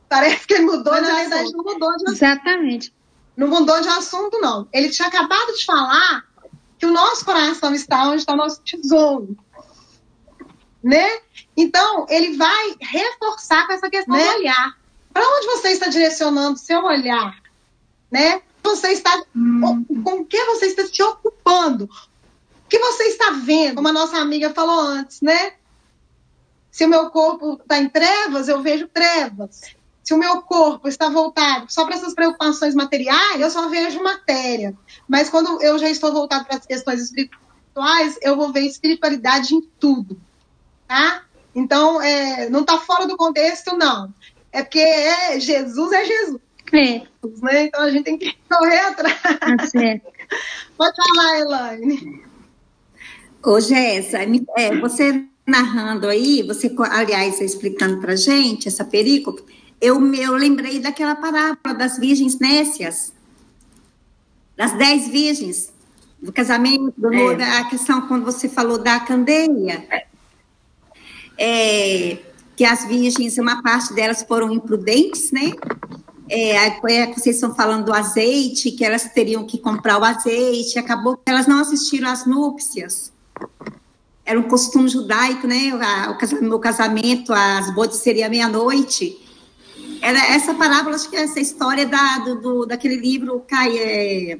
Parece que ele mudou Mas, de na verdade, não mudou de assunto. Exatamente. Não mudou de assunto, não. Ele tinha acabado de falar que o nosso coração está onde está o nosso tesouro. Né? Então, ele vai reforçar com essa questão né? do olhar. Para onde você está direcionando o seu olhar? Né? Você está, hum. Com o que você está se ocupando? O que você está vendo? Como a nossa amiga falou antes, né? Se o meu corpo está em trevas, eu vejo trevas. Se o meu corpo está voltado só para essas preocupações materiais, eu só vejo matéria. Mas quando eu já estou voltado para as questões espirituais, eu vou ver espiritualidade em tudo. Tá? Então, é, não está fora do contexto, não. É porque é, Jesus é Jesus. É. Né? Então a gente tem que correr atrás. Tá Pode falar, Elaine. Ô, Jéssica, é, você narrando aí, você, aliás, explicando para gente essa perícope, eu, eu lembrei daquela parábola das virgens nécias, das dez virgens, do casamento, do é. a questão quando você falou da candeia, é, que as virgens, uma parte delas foram imprudentes, né? É, é, vocês estão falando do azeite, que elas teriam que comprar o azeite, acabou que elas não assistiram às núpcias era um costume judaico, né? O meu casamento, as bodas seria meia-noite. Era essa parábola, acho que é essa história da, do, do daquele livro Cai, é,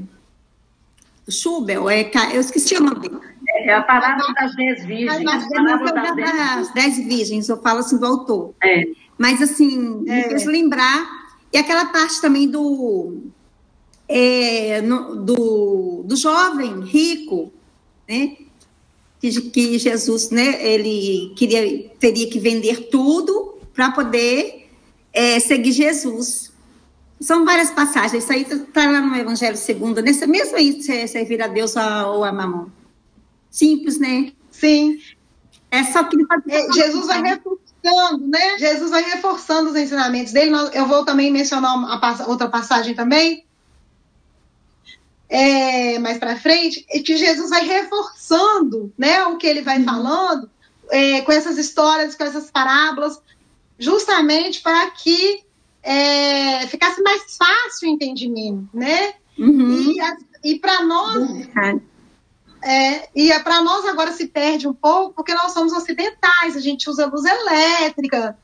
do Schubel, é, eu esqueci o nome dele. É a parábola das dez virgens. das, das dez virgens, eu falo assim do autor. É. Mas assim, é. me fez lembrar, e aquela parte também do, é, no, do, do jovem rico, né? Que, que Jesus, né, ele queria, teria que vender tudo para poder é, seguir Jesus. São várias passagens, isso aí está lá no Evangelho segundo, nessa mesma aí, servir a Deus ou a mamão. simples, né? Sim. É só que é, Jesus vai reforçando, né? Jesus vai reforçando os ensinamentos dele. Eu vou também mencionar uma, outra passagem também, é, mais para frente, que Jesus vai reforçando, né, o que ele vai uhum. falando é, com essas histórias, com essas parábolas, justamente para que é, ficasse mais fácil o entendimento, né? Uhum. E, e para nós, é, e é, para nós agora se perde um pouco, porque nós somos ocidentais, a gente usa luz elétrica,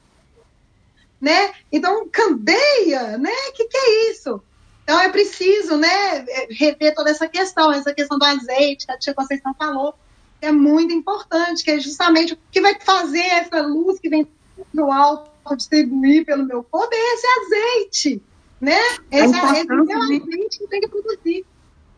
né? Então, candeia, né? O que, que é isso? Então, é preciso, né, rever toda essa questão, essa questão do azeite, que a tia Conceição falou, é muito importante, que é justamente o que vai fazer essa luz que vem do alto distribuir pelo meu corpo é esse azeite, né? Esse, é esse meu azeite que tem que produzir,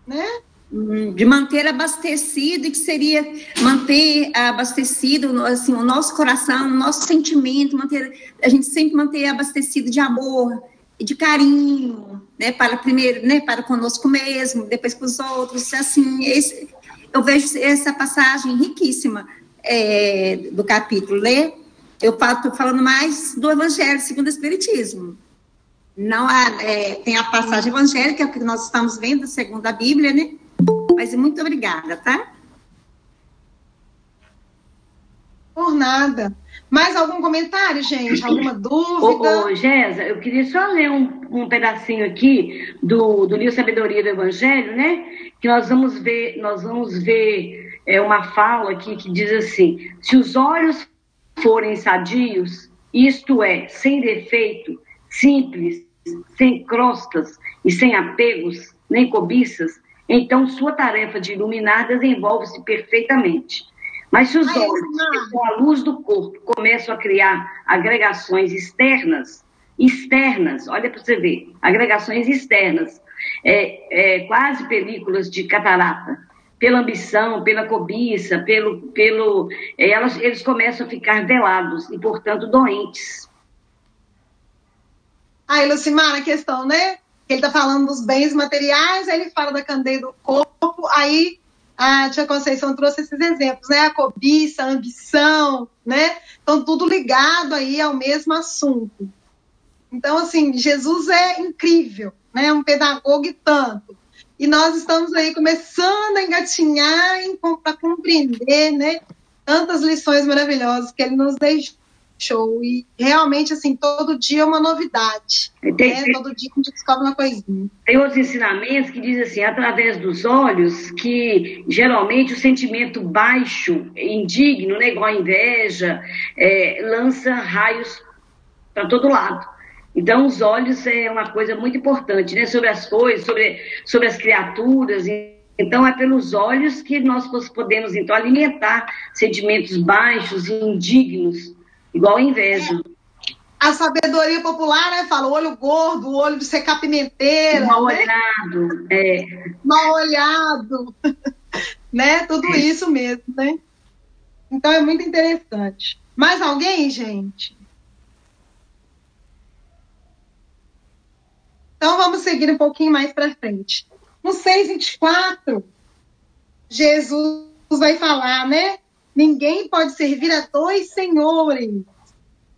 né? Hum, de manter abastecido e que seria manter abastecido assim o nosso coração, o nosso sentimento, manter a gente sempre manter abastecido de amor de carinho, né, para primeiro, né, para conosco mesmo, depois com os outros, assim, esse, eu vejo essa passagem riquíssima é, do capítulo, né? Eu estou falando mais do Evangelho segundo o Espiritismo. Não há, é, tem a passagem evangélica que nós estamos vendo segundo a Bíblia, né? Mas muito obrigada, tá? Por nada. Mais algum comentário, gente? Alguma dúvida? Ô, ô Gésa, eu queria só ler um, um pedacinho aqui do, do livro Sabedoria do Evangelho, né? Que nós vamos ver, nós vamos ver é, uma fala aqui que diz assim: se os olhos forem sadios, isto é, sem defeito, simples, sem crostas e sem apegos, nem cobiças, então sua tarefa de iluminar desenvolve-se perfeitamente. Mas se os Ai, olhos, com a luz do corpo, começam a criar agregações externas, externas, olha para você ver, agregações externas, é, é, quase películas de catarata, pela ambição, pela cobiça, pelo, pelo, é, elas, eles começam a ficar velados e, portanto, doentes. Aí, Lucimar, a questão, né? Ele está falando dos bens materiais, aí ele fala da candeia do corpo, aí a tia Conceição trouxe esses exemplos, né? A cobiça, a ambição, né? Então, tudo ligado aí ao mesmo assunto. Então, assim, Jesus é incrível, né? Um pedagogo e tanto. E nós estamos aí começando a engatinhar para compreender, né? Tantas lições maravilhosas que ele nos deixou show. E realmente, assim, todo dia é uma novidade. Tem, né? Todo dia a gente descobre uma coisinha. Tem outros ensinamentos que dizem assim, através dos olhos, que geralmente o sentimento baixo, indigno, né, igual a inveja, é, lança raios para todo lado. Então, os olhos é uma coisa muito importante, né? Sobre as coisas, sobre, sobre as criaturas. Então, é pelos olhos que nós podemos, então, alimentar sentimentos baixos e indignos Igual a inveja. É. A sabedoria popular, né? Fala olho gordo, olho de secar pimenteira. Mal né? olhado. É. Mal olhado. né? Tudo é. isso mesmo, né? Então é muito interessante. Mais alguém, gente? Então vamos seguir um pouquinho mais para frente. No 6,24, Jesus vai falar, né? Ninguém pode servir a dois senhores,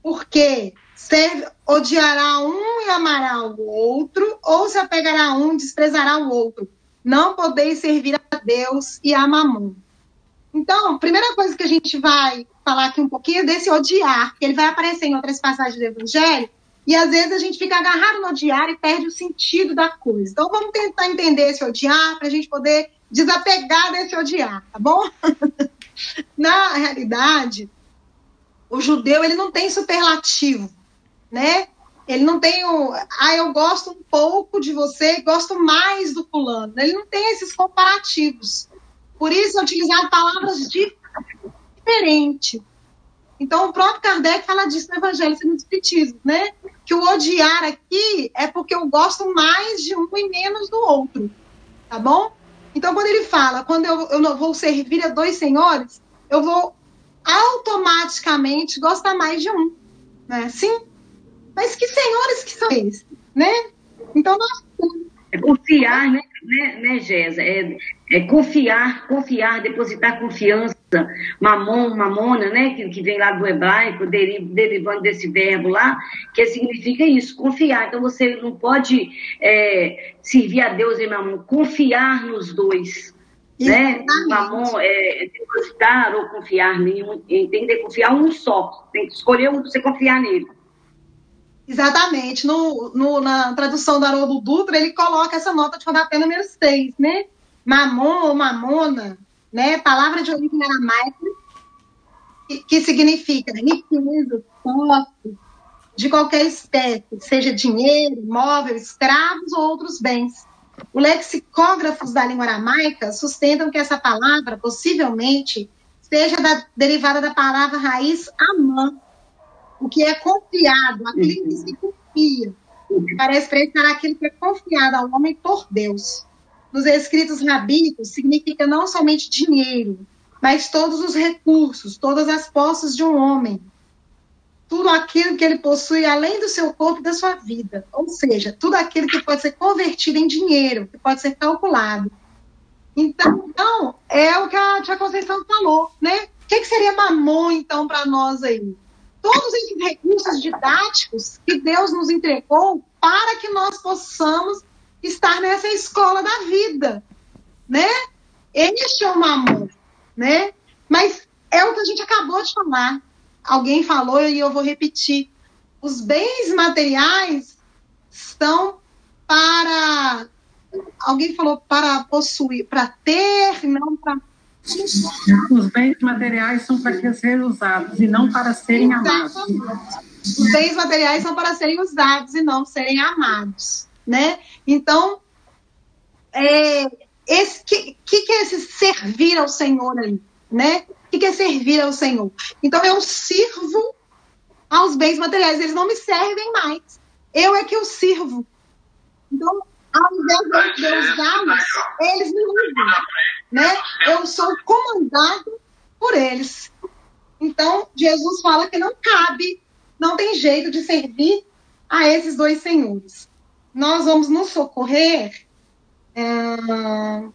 porque serve, odiará um e amará o outro, ou se apegará a um e desprezará o outro. Não podeis servir a Deus e a mamão. Então, primeira coisa que a gente vai falar aqui um pouquinho é desse odiar, que ele vai aparecer em outras passagens do Evangelho, e às vezes a gente fica agarrado no odiar e perde o sentido da coisa. Então, vamos tentar entender esse odiar para a gente poder desapegar desse odiar, tá bom? Na realidade, o judeu ele não tem superlativo, né? Ele não tem o, ah, eu gosto um pouco de você, gosto mais do fulano. Ele não tem esses comparativos. Por isso utilizar palavras diferentes. Então, o próprio Kardec fala disso no Evangelho e no Espiritismo, né? Que o odiar aqui é porque eu gosto mais de um e menos do outro, tá bom? Então, quando ele fala, quando eu, eu vou servir a dois senhores, eu vou automaticamente gostar mais de um, né? Sim. Mas que senhores que são esses, né? Então, nós É confiar, né, né, né? É, é, confiar, confiar, depositar confiança. Mamon, mamona, né? Que, que vem lá do hebraico, derivando desse verbo lá, que significa isso, confiar. Então você não pode é, servir a Deus em mamon, confiar nos dois. Né? Mamon é depositar ou confiar nenhum, tem que confiar um só, tem que escolher um para você confiar nele. Exatamente. No, no, na tradução do Haroldo Dutra, ele coloca essa nota de rodapé número 6, né? Mamon ou mamona, né? Palavra de origem aramaica, que, que significa riqueza, posse, de qualquer espécie, seja dinheiro, móvel, escravos ou outros bens. Os lexicógrafos da língua aramaica sustentam que essa palavra, possivelmente, seja da, derivada da palavra raiz amã, o que é confiado, aquele que se confia. Parece expressar aquilo que é confiado ao homem por Deus. Nos escritos rabínicos, significa não somente dinheiro, mas todos os recursos, todas as posses de um homem. Tudo aquilo que ele possui além do seu corpo e da sua vida. Ou seja, tudo aquilo que pode ser convertido em dinheiro, que pode ser calculado. Então, então é o que a Tia Conceição falou, né? O que, que seria mamon, então, para nós aí? Todos esses recursos didáticos que Deus nos entregou para que nós possamos estar nessa escola da vida, né? Este é o mamão, né? Mas é o que a gente acabou de falar. Alguém falou e eu vou repetir. Os bens materiais estão para alguém falou para possuir, para ter, não para os bens materiais são para serem usados e não para serem amados. Os bens materiais são para serem usados e não serem amados, né? Então, é, esse que, que, que é esse servir ao Senhor aí, né? O que, que é servir ao Senhor? Então, eu sirvo aos bens materiais, eles não me servem mais. Eu é que eu sirvo. Então, ao invés de eu usá-los, eles me usam né? Eu sou comandado por eles. Então, Jesus fala que não cabe, não tem jeito de servir a esses dois senhores. Nós vamos nos socorrer, é,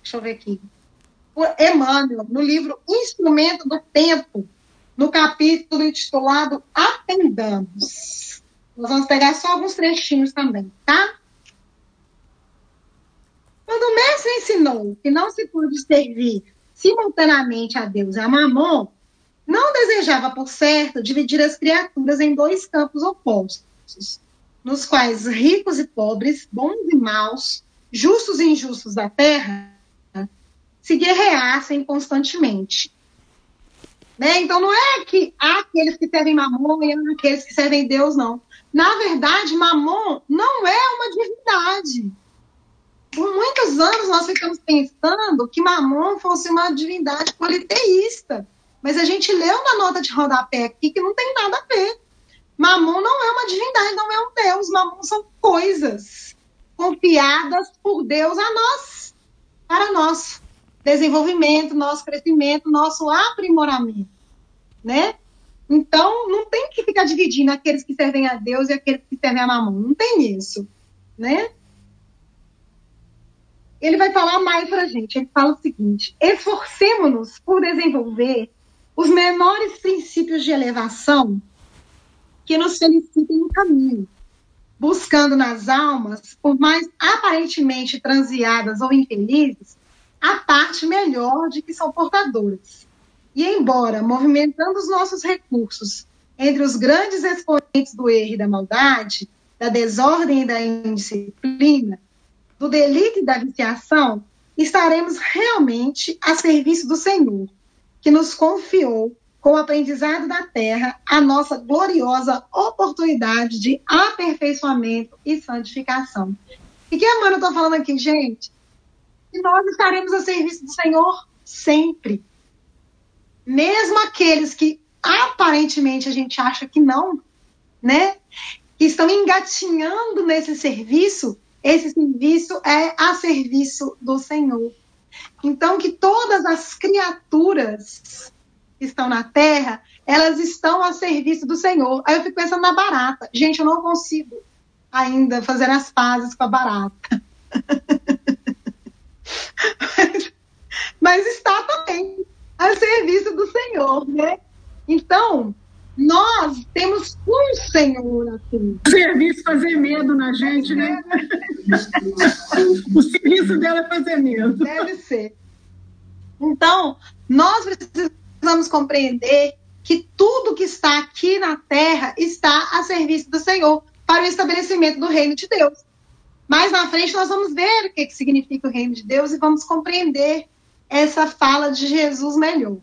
deixa eu ver aqui, por Emmanuel, no livro Instrumento do Tempo, no capítulo intitulado Atendamos. Nós vamos pegar só alguns trechinhos também, tá? Quando o mestre ensinou que não se pode servir simultaneamente a Deus e a Mamon, não desejava, por certo, dividir as criaturas em dois campos opostos, nos quais ricos e pobres, bons e maus, justos e injustos da terra, se guerreassem constantemente. Né? Então, não é que há aqueles que servem Mamon e há aqueles que servem Deus, não. Na verdade, Mamon não é uma divindade por muitos anos nós ficamos pensando que Mamon fosse uma divindade politeísta. Mas a gente leu na nota de rodapé aqui que não tem nada a ver. Mamon não é uma divindade, não é um Deus. Mamon são coisas confiadas por Deus a nós, para nosso desenvolvimento, nosso crescimento, nosso aprimoramento, né? Então, não tem que ficar dividindo aqueles que servem a Deus e aqueles que servem a Mamon. Não tem isso, né? Ele vai falar mais para a gente. Ele fala o seguinte: esforcemos-nos por desenvolver os menores princípios de elevação que nos felicitem no caminho, buscando nas almas, por mais aparentemente transiadas ou infelizes, a parte melhor de que são portadoras. E embora movimentando os nossos recursos entre os grandes expoentes do erro e da maldade, da desordem e da indisciplina, do delito e da viciação, estaremos realmente a serviço do Senhor, que nos confiou com o aprendizado da terra a nossa gloriosa oportunidade de aperfeiçoamento e santificação. E que a Mano está falando aqui, gente? Que nós estaremos a serviço do Senhor sempre. Mesmo aqueles que aparentemente a gente acha que não, né? Que estão engatinhando nesse serviço, esse serviço é a serviço do Senhor. Então, que todas as criaturas que estão na terra, elas estão a serviço do Senhor. Aí eu fico pensando na barata. Gente, eu não consigo ainda fazer as pazes com a barata. mas, mas está também a serviço do Senhor, né? Então, nós temos um Senhor assim. O serviço fazer medo na gente, né? o serviço dela é fazer medo. Deve ser. Então, nós precisamos compreender que tudo que está aqui na terra está a serviço do Senhor para o estabelecimento do reino de Deus. Mais na frente nós vamos ver o que, que significa o reino de Deus e vamos compreender essa fala de Jesus melhor.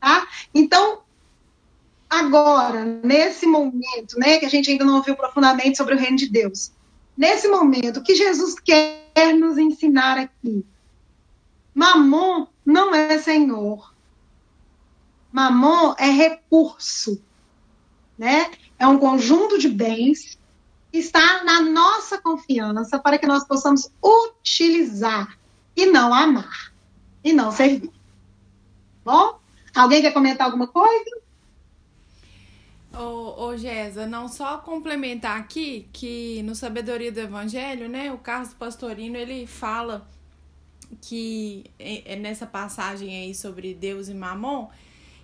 Tá? Então, agora, nesse momento, né, que a gente ainda não ouviu profundamente sobre o reino de Deus, nesse momento, o que Jesus quer nos ensinar aqui? Mamon não é senhor. Mamon é recurso, né? É um conjunto de bens que está na nossa confiança para que nós possamos utilizar e não amar e não servir. Bom? Alguém quer comentar alguma coisa? Ô, ô Gesa, não só complementar aqui que no Sabedoria do Evangelho, né, o Carlos Pastorino, ele fala que é, é nessa passagem aí sobre Deus e Mamon,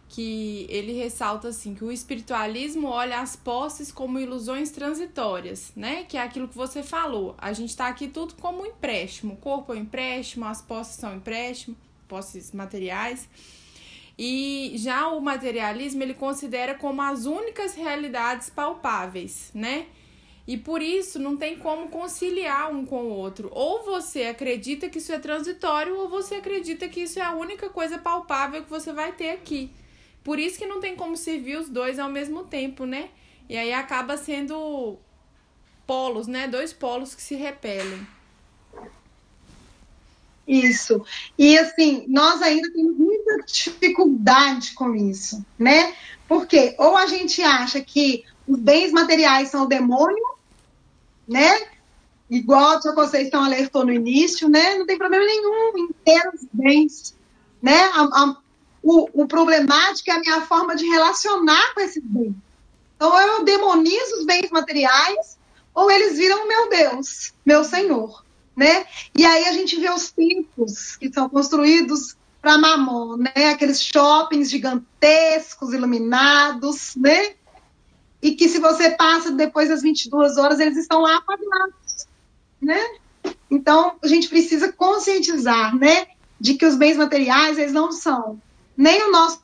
que ele ressalta assim que o espiritualismo olha as posses como ilusões transitórias, né? Que é aquilo que você falou. A gente está aqui tudo como um empréstimo. O corpo é um empréstimo, as posses são empréstimo, posses materiais. E já o materialismo ele considera como as únicas realidades palpáveis, né? E por isso não tem como conciliar um com o outro. Ou você acredita que isso é transitório, ou você acredita que isso é a única coisa palpável que você vai ter aqui. Por isso que não tem como servir os dois ao mesmo tempo, né? E aí acaba sendo polos, né? Dois polos que se repelem. Isso. E assim, nós ainda temos muita dificuldade com isso, né? Porque ou a gente acha que os bens materiais são o demônio, né? Igual a tia Conceição alertou no início, né? Não tem problema nenhum em ter os bens, né? A, a, o, o problemático é a minha forma de relacionar com esses bens. Então, eu demonizo os bens materiais, ou eles viram meu Deus, meu Senhor, né? E aí a gente vê os templos que são construídos para mamon, né? Aqueles shoppings gigantescos, iluminados, né? E que se você passa depois das 22 horas, eles estão lá apagados, né? Então, a gente precisa conscientizar, né? De que os bens materiais, eles não são nem o nosso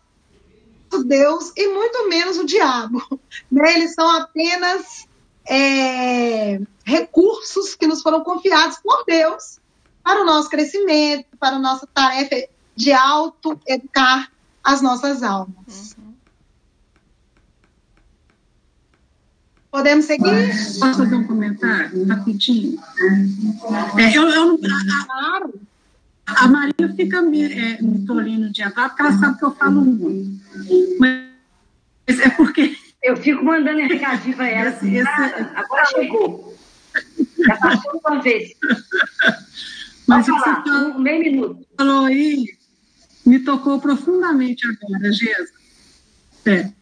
Deus e muito menos o diabo. Né? Eles são apenas é, recursos que nos foram confiados por Deus para o nosso crescimento, para a nossa tarefa de auto-educar as nossas almas. Uhum. Podemos seguir? Posso fazer um comentário rapidinho? É, eu, eu não. Claro. A Maria fica me, é, me tolindo de entrar porque ela sabe que eu falo muito. Mas é porque. Eu fico mandando recadinho para ela. Assim, esse, agora chegou. Já passou uma vez. Mas Pode falar, você falou, um meio minuto. falou aí, me tocou profundamente agora, Gesa. É.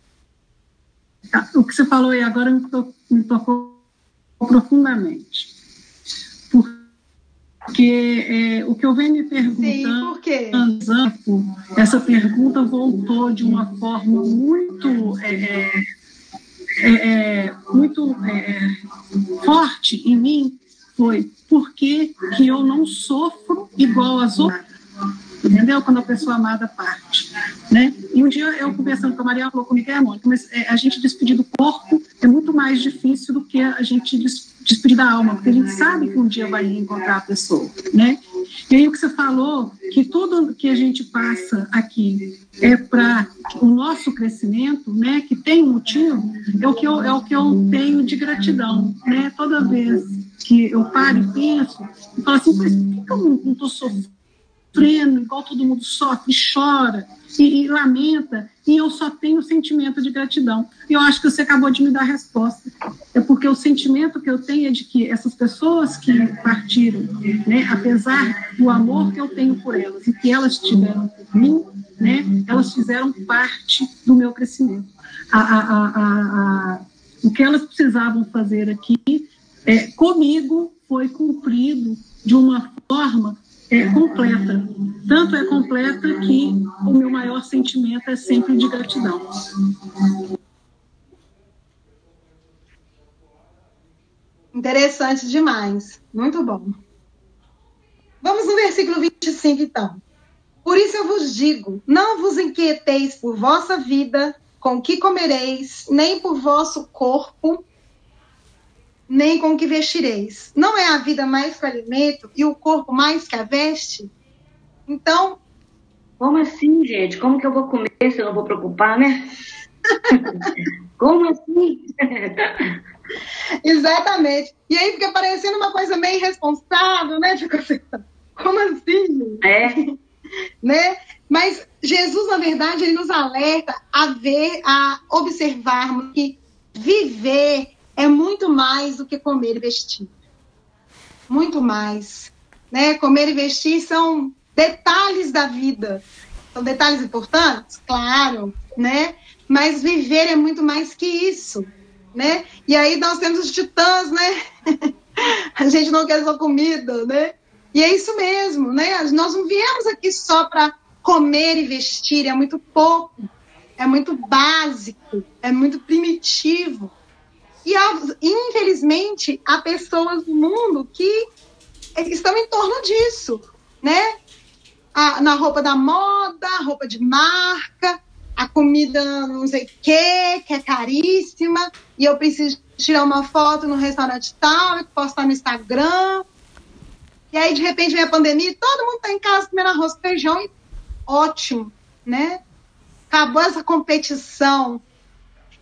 O que você falou aí agora me, to, me tocou profundamente porque é, o que eu venho me perguntando, Sim, essa pergunta voltou de uma forma muito, é, é, é, é muito é, forte em mim, foi por que, que eu não sofro igual as outras? Entendeu? Quando a pessoa amada parte. Né? E um dia eu conversando com a Maria, falou comigo, é, Mônica, mas a gente despedir do corpo é muito mais difícil do que a gente despedir despedir da alma, porque a gente sabe que um dia vai encontrar a pessoa, né? E aí o que você falou, que tudo que a gente passa aqui é para o nosso crescimento, né? Que tem um motivo, é o que eu, é o que eu tenho de gratidão, né? Toda vez que eu paro e penso, eu falo assim, mas por que eu não estou sofrendo igual todo mundo sofre, chora e, e lamenta? e eu só tenho sentimento de gratidão. Eu acho que você acabou de me dar a resposta. É porque o sentimento que eu tenho é de que essas pessoas que partiram, né, apesar do amor que eu tenho por elas e que elas tiveram por mim, né, elas fizeram parte do meu crescimento. A, a, a, o que elas precisavam fazer aqui é, comigo foi cumprido de uma forma é, completa. Tanto é completa que o meu maior sentimento é sempre de gratidão. Interessante demais. Muito bom. Vamos no versículo 25, então. Por isso eu vos digo: não vos inquieteis por vossa vida, com que comereis, nem por vosso corpo, nem com o que vestireis. Não é a vida mais que o alimento e o corpo mais que a veste? Então. Como assim, gente? Como que eu vou comer se eu não vou preocupar, né? Como assim? Exatamente. E aí fica parecendo uma coisa meio irresponsável, né? Fica assim, como assim? É. né? Mas Jesus, na verdade, ele nos alerta a ver, a observarmos que viver é muito mais do que comer e vestir. Muito mais. Né? Comer e vestir são detalhes da vida. São detalhes importantes? Claro, né? Mas viver é muito mais que isso, né? E aí nós temos os titãs, né? a gente não quer só comida, né? E é isso mesmo, né? Nós não viemos aqui só para comer e vestir, é muito pouco, é muito básico, é muito primitivo. E, infelizmente, há pessoas no mundo que estão em torno disso, né? A, na roupa da moda, roupa de marca, a comida não sei o quê, que é caríssima, e eu preciso tirar uma foto no restaurante tal, e postar no Instagram, e aí, de repente, vem a pandemia, todo mundo está em casa comendo arroz com feijão, e ótimo, né? Acabou essa competição.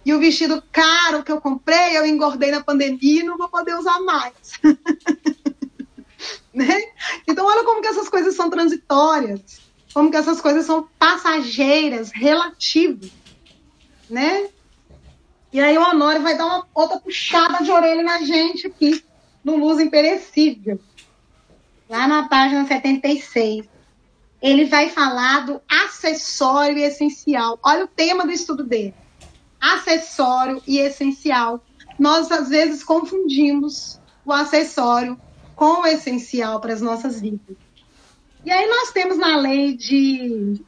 E o vestido caro que eu comprei, eu engordei na pandemia e não vou poder usar mais. né? Então, olha como que essas coisas são transitórias, como que essas coisas são passageiras, relativas, né? E aí o Honório vai dar uma outra puxada de orelha na gente aqui, no Luz Imperecível lá na página 76, ele vai falar do acessório essencial. Olha o tema do estudo dele. Acessório e essencial. Nós, às vezes, confundimos o acessório com o essencial para as nossas vidas. E aí nós temos na lei de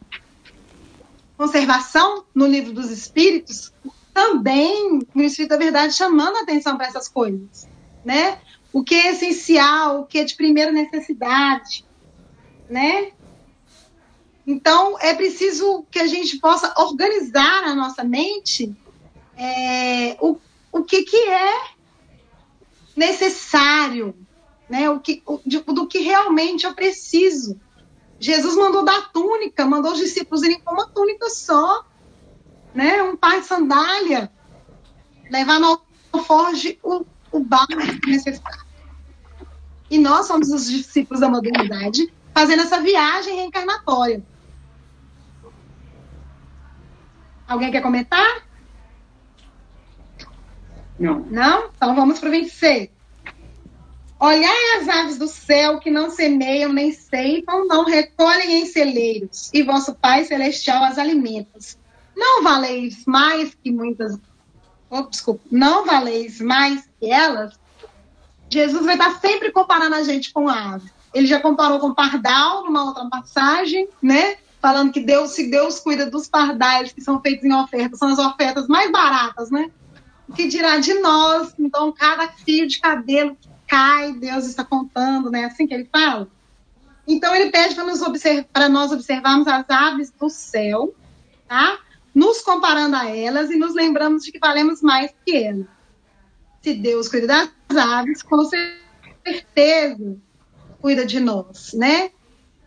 conservação, no livro dos espíritos, também no Espírito da Verdade chamando a atenção para essas coisas, né? o que é essencial, o que é de primeira necessidade, né? Então, é preciso que a gente possa organizar a nossa mente é, o, o que, que é necessário, né? o que, o, de, do que realmente eu preciso. Jesus mandou dar túnica, mandou os discípulos irem com uma túnica só, né? um par de sandália, levar no alforge o, o barro necessário. E nós somos os discípulos da modernidade fazendo essa viagem reencarnatória. Alguém quer comentar? Não. Não? Então vamos para o 26. Olhai as aves do céu que não semeiam nem ceifam, não recolhem em celeiros, e vosso Pai Celestial as alimenta. Não valeis mais que muitas. Oh, desculpa. Não valeis mais que elas? Jesus vai estar sempre comparando a gente com a ave. Ele já comparou com o pardal numa outra passagem, né? Falando que Deus, se Deus cuida dos pardais que são feitos em oferta, são as ofertas mais baratas, né? Que dirá de nós? Então, cada fio de cabelo que cai, Deus está contando, né? Assim que ele fala. Então, ele pede para observ nós observarmos as aves do céu, tá? Nos comparando a elas e nos lembramos de que valemos mais que elas se Deus cuida das aves, com certeza cuida de nós, né?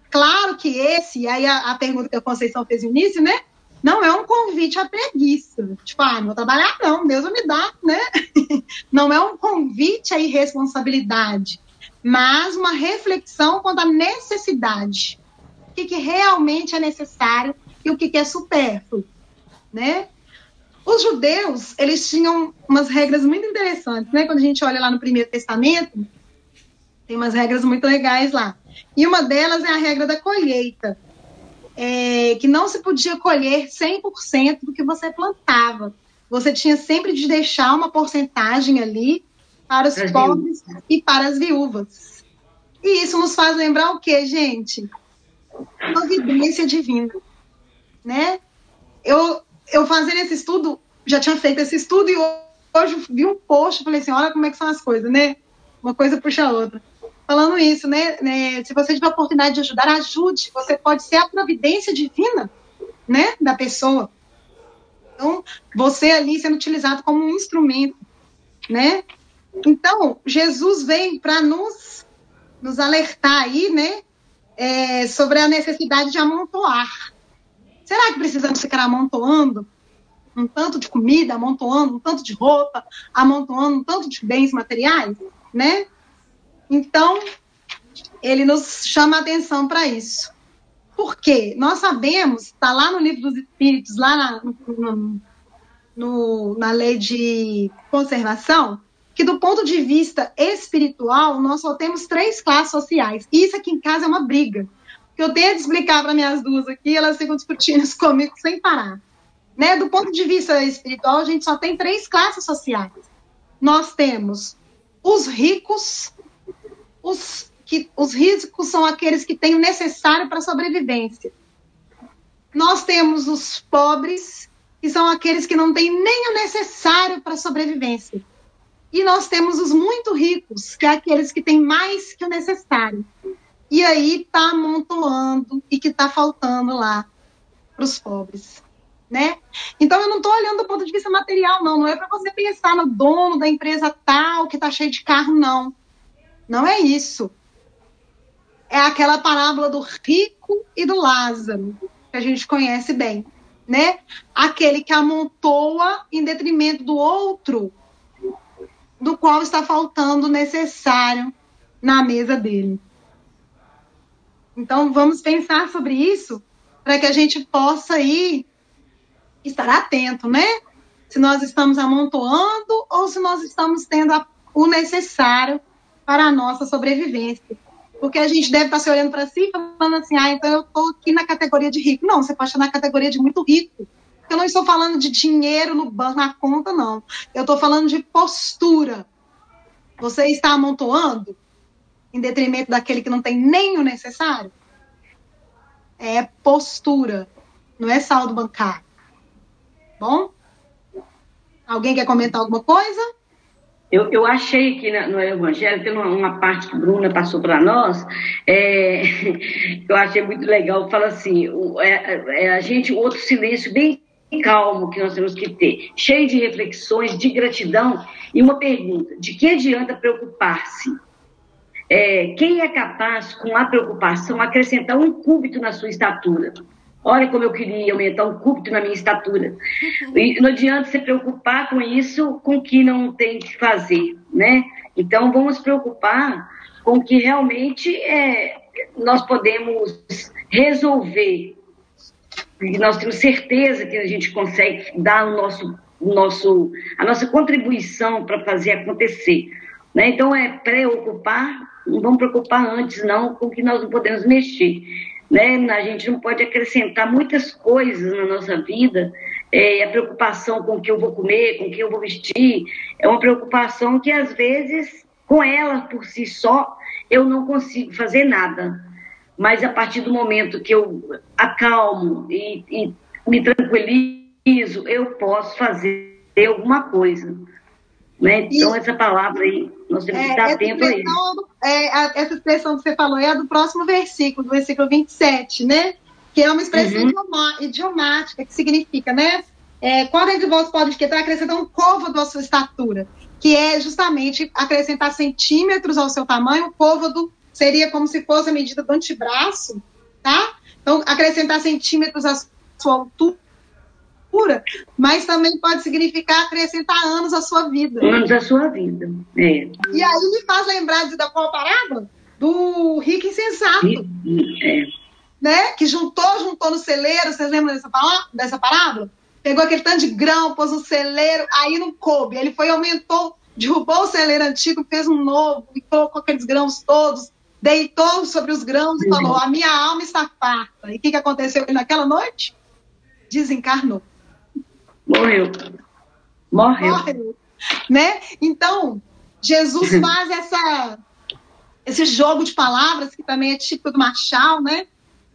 Claro que esse, aí a, a pergunta que a Conceição fez no início, né? Não é um convite à preguiça. Tipo, ah, não vou trabalhar não, Deus me dar, né? Não é um convite à irresponsabilidade, mas uma reflexão quanto à necessidade. O que, que realmente é necessário e o que, que é supérfluo, né? Os judeus, eles tinham umas regras muito interessantes, né? Quando a gente olha lá no Primeiro Testamento, tem umas regras muito legais lá. E uma delas é a regra da colheita, é, que não se podia colher 100% do que você plantava. Você tinha sempre de deixar uma porcentagem ali para os pobres e para as viúvas. E isso nos faz lembrar o quê, gente? Providência divina, né? Eu, eu fazendo esse estudo, já tinha feito esse estudo e hoje vi um post, falei assim, olha como é que são as coisas, né? Uma coisa puxa a outra. Falando isso, né, né? Se você tiver a oportunidade de ajudar, ajude. Você pode ser a providência divina, né, da pessoa. Então, você ali sendo utilizado como um instrumento, né? Então, Jesus vem para nos, nos alertar aí, né, é, sobre a necessidade de amontoar. Será que precisamos ficar amontoando um tanto de comida, amontoando um tanto de roupa, amontoando um tanto de bens materiais, né? Então, ele nos chama a atenção para isso. Por quê? Nós sabemos, está lá no livro dos Espíritos, lá na, no, no, na lei de conservação, que do ponto de vista espiritual, nós só temos três classes sociais. Isso aqui em casa é uma briga. Que eu tento explicar para minhas duas aqui, elas ficam discutindo isso comigo sem parar. Né? Do ponto de vista espiritual, a gente só tem três classes sociais. Nós temos os ricos, os, que, os ricos são aqueles que têm o necessário para a sobrevivência. Nós temos os pobres, que são aqueles que não têm nem o necessário para a sobrevivência. E nós temos os muito ricos, que é aqueles que têm mais que o necessário. E aí está amontoando e que está faltando lá para os pobres né? Então eu não estou olhando do ponto de vista material, não. Não é para você pensar no dono da empresa tal que está cheio de carro, não. Não é isso. É aquela parábola do rico e do Lázaro, que a gente conhece bem, né? Aquele que amontoa em detrimento do outro, do qual está faltando o necessário na mesa dele. Então vamos pensar sobre isso para que a gente possa ir estar atento, né? Se nós estamos amontoando ou se nós estamos tendo a, o necessário para a nossa sobrevivência. Porque a gente deve estar se olhando para si falando assim, ah, então eu estou aqui na categoria de rico. Não, você pode estar na categoria de muito rico. Eu não estou falando de dinheiro no banco, na conta, não. Eu estou falando de postura. Você está amontoando em detrimento daquele que não tem nem o necessário? É postura, não é saldo bancário. Bom? Alguém quer comentar alguma coisa? Eu, eu achei que no Evangelho, tem uma, parte que Bruna passou para nós, é, eu achei muito legal, fala assim, o, é, é, a gente, outro silêncio bem calmo que nós temos que ter, cheio de reflexões, de gratidão, e uma pergunta, de que adianta preocupar-se? É, quem é capaz, com a preocupação, acrescentar um cúbito na sua estatura? Olha como eu queria aumentar um cúbito na minha estatura. E não adianta se preocupar com isso, com o que não tem que fazer, né? Então, vamos preocupar com o que realmente é, nós podemos resolver. E nós temos certeza que a gente consegue dar o nosso, nosso, a nossa contribuição para fazer acontecer. Né? Então, é preocupar, não vamos preocupar antes, não, com o que nós não podemos mexer né? A gente não pode acrescentar muitas coisas na nossa vida. É, a preocupação com o que eu vou comer, com o que eu vou vestir, é uma preocupação que às vezes, com ela por si só, eu não consigo fazer nada. Mas a partir do momento que eu acalmo e, e me tranquilizo, eu posso fazer alguma coisa. Né? Então, essa palavra aí, nós temos que estar é, atento a isso. É, a, essa expressão que você falou é a do próximo versículo, do versículo 27, né? Que é uma expressão uhum. idiomática, que significa, né? É, qual de vós pode esquentar acrescentar um côvado à sua estatura? Que é justamente acrescentar centímetros ao seu tamanho. O côvado seria como se fosse a medida do antebraço, tá? Então, acrescentar centímetros à sua altura pura, mas também pode significar acrescentar anos à sua vida. Anos à sua vida, é. E aí me faz lembrar de, da qual parábola? Do rico insensato. É. Né? Que juntou, juntou no celeiro, vocês lembram dessa, dessa parábola? Pegou aquele tanto de grão, pôs no celeiro, aí não coube. Ele foi aumentou, derrubou o celeiro antigo, fez um novo, e colocou aqueles grãos todos, deitou sobre os grãos e uhum. falou: A minha alma está farta. E o que, que aconteceu naquela noite? Desencarnou. Morreu. Morreu. Morreu. Né? Então, Jesus faz essa, esse jogo de palavras, que também é típico do Marshall, né?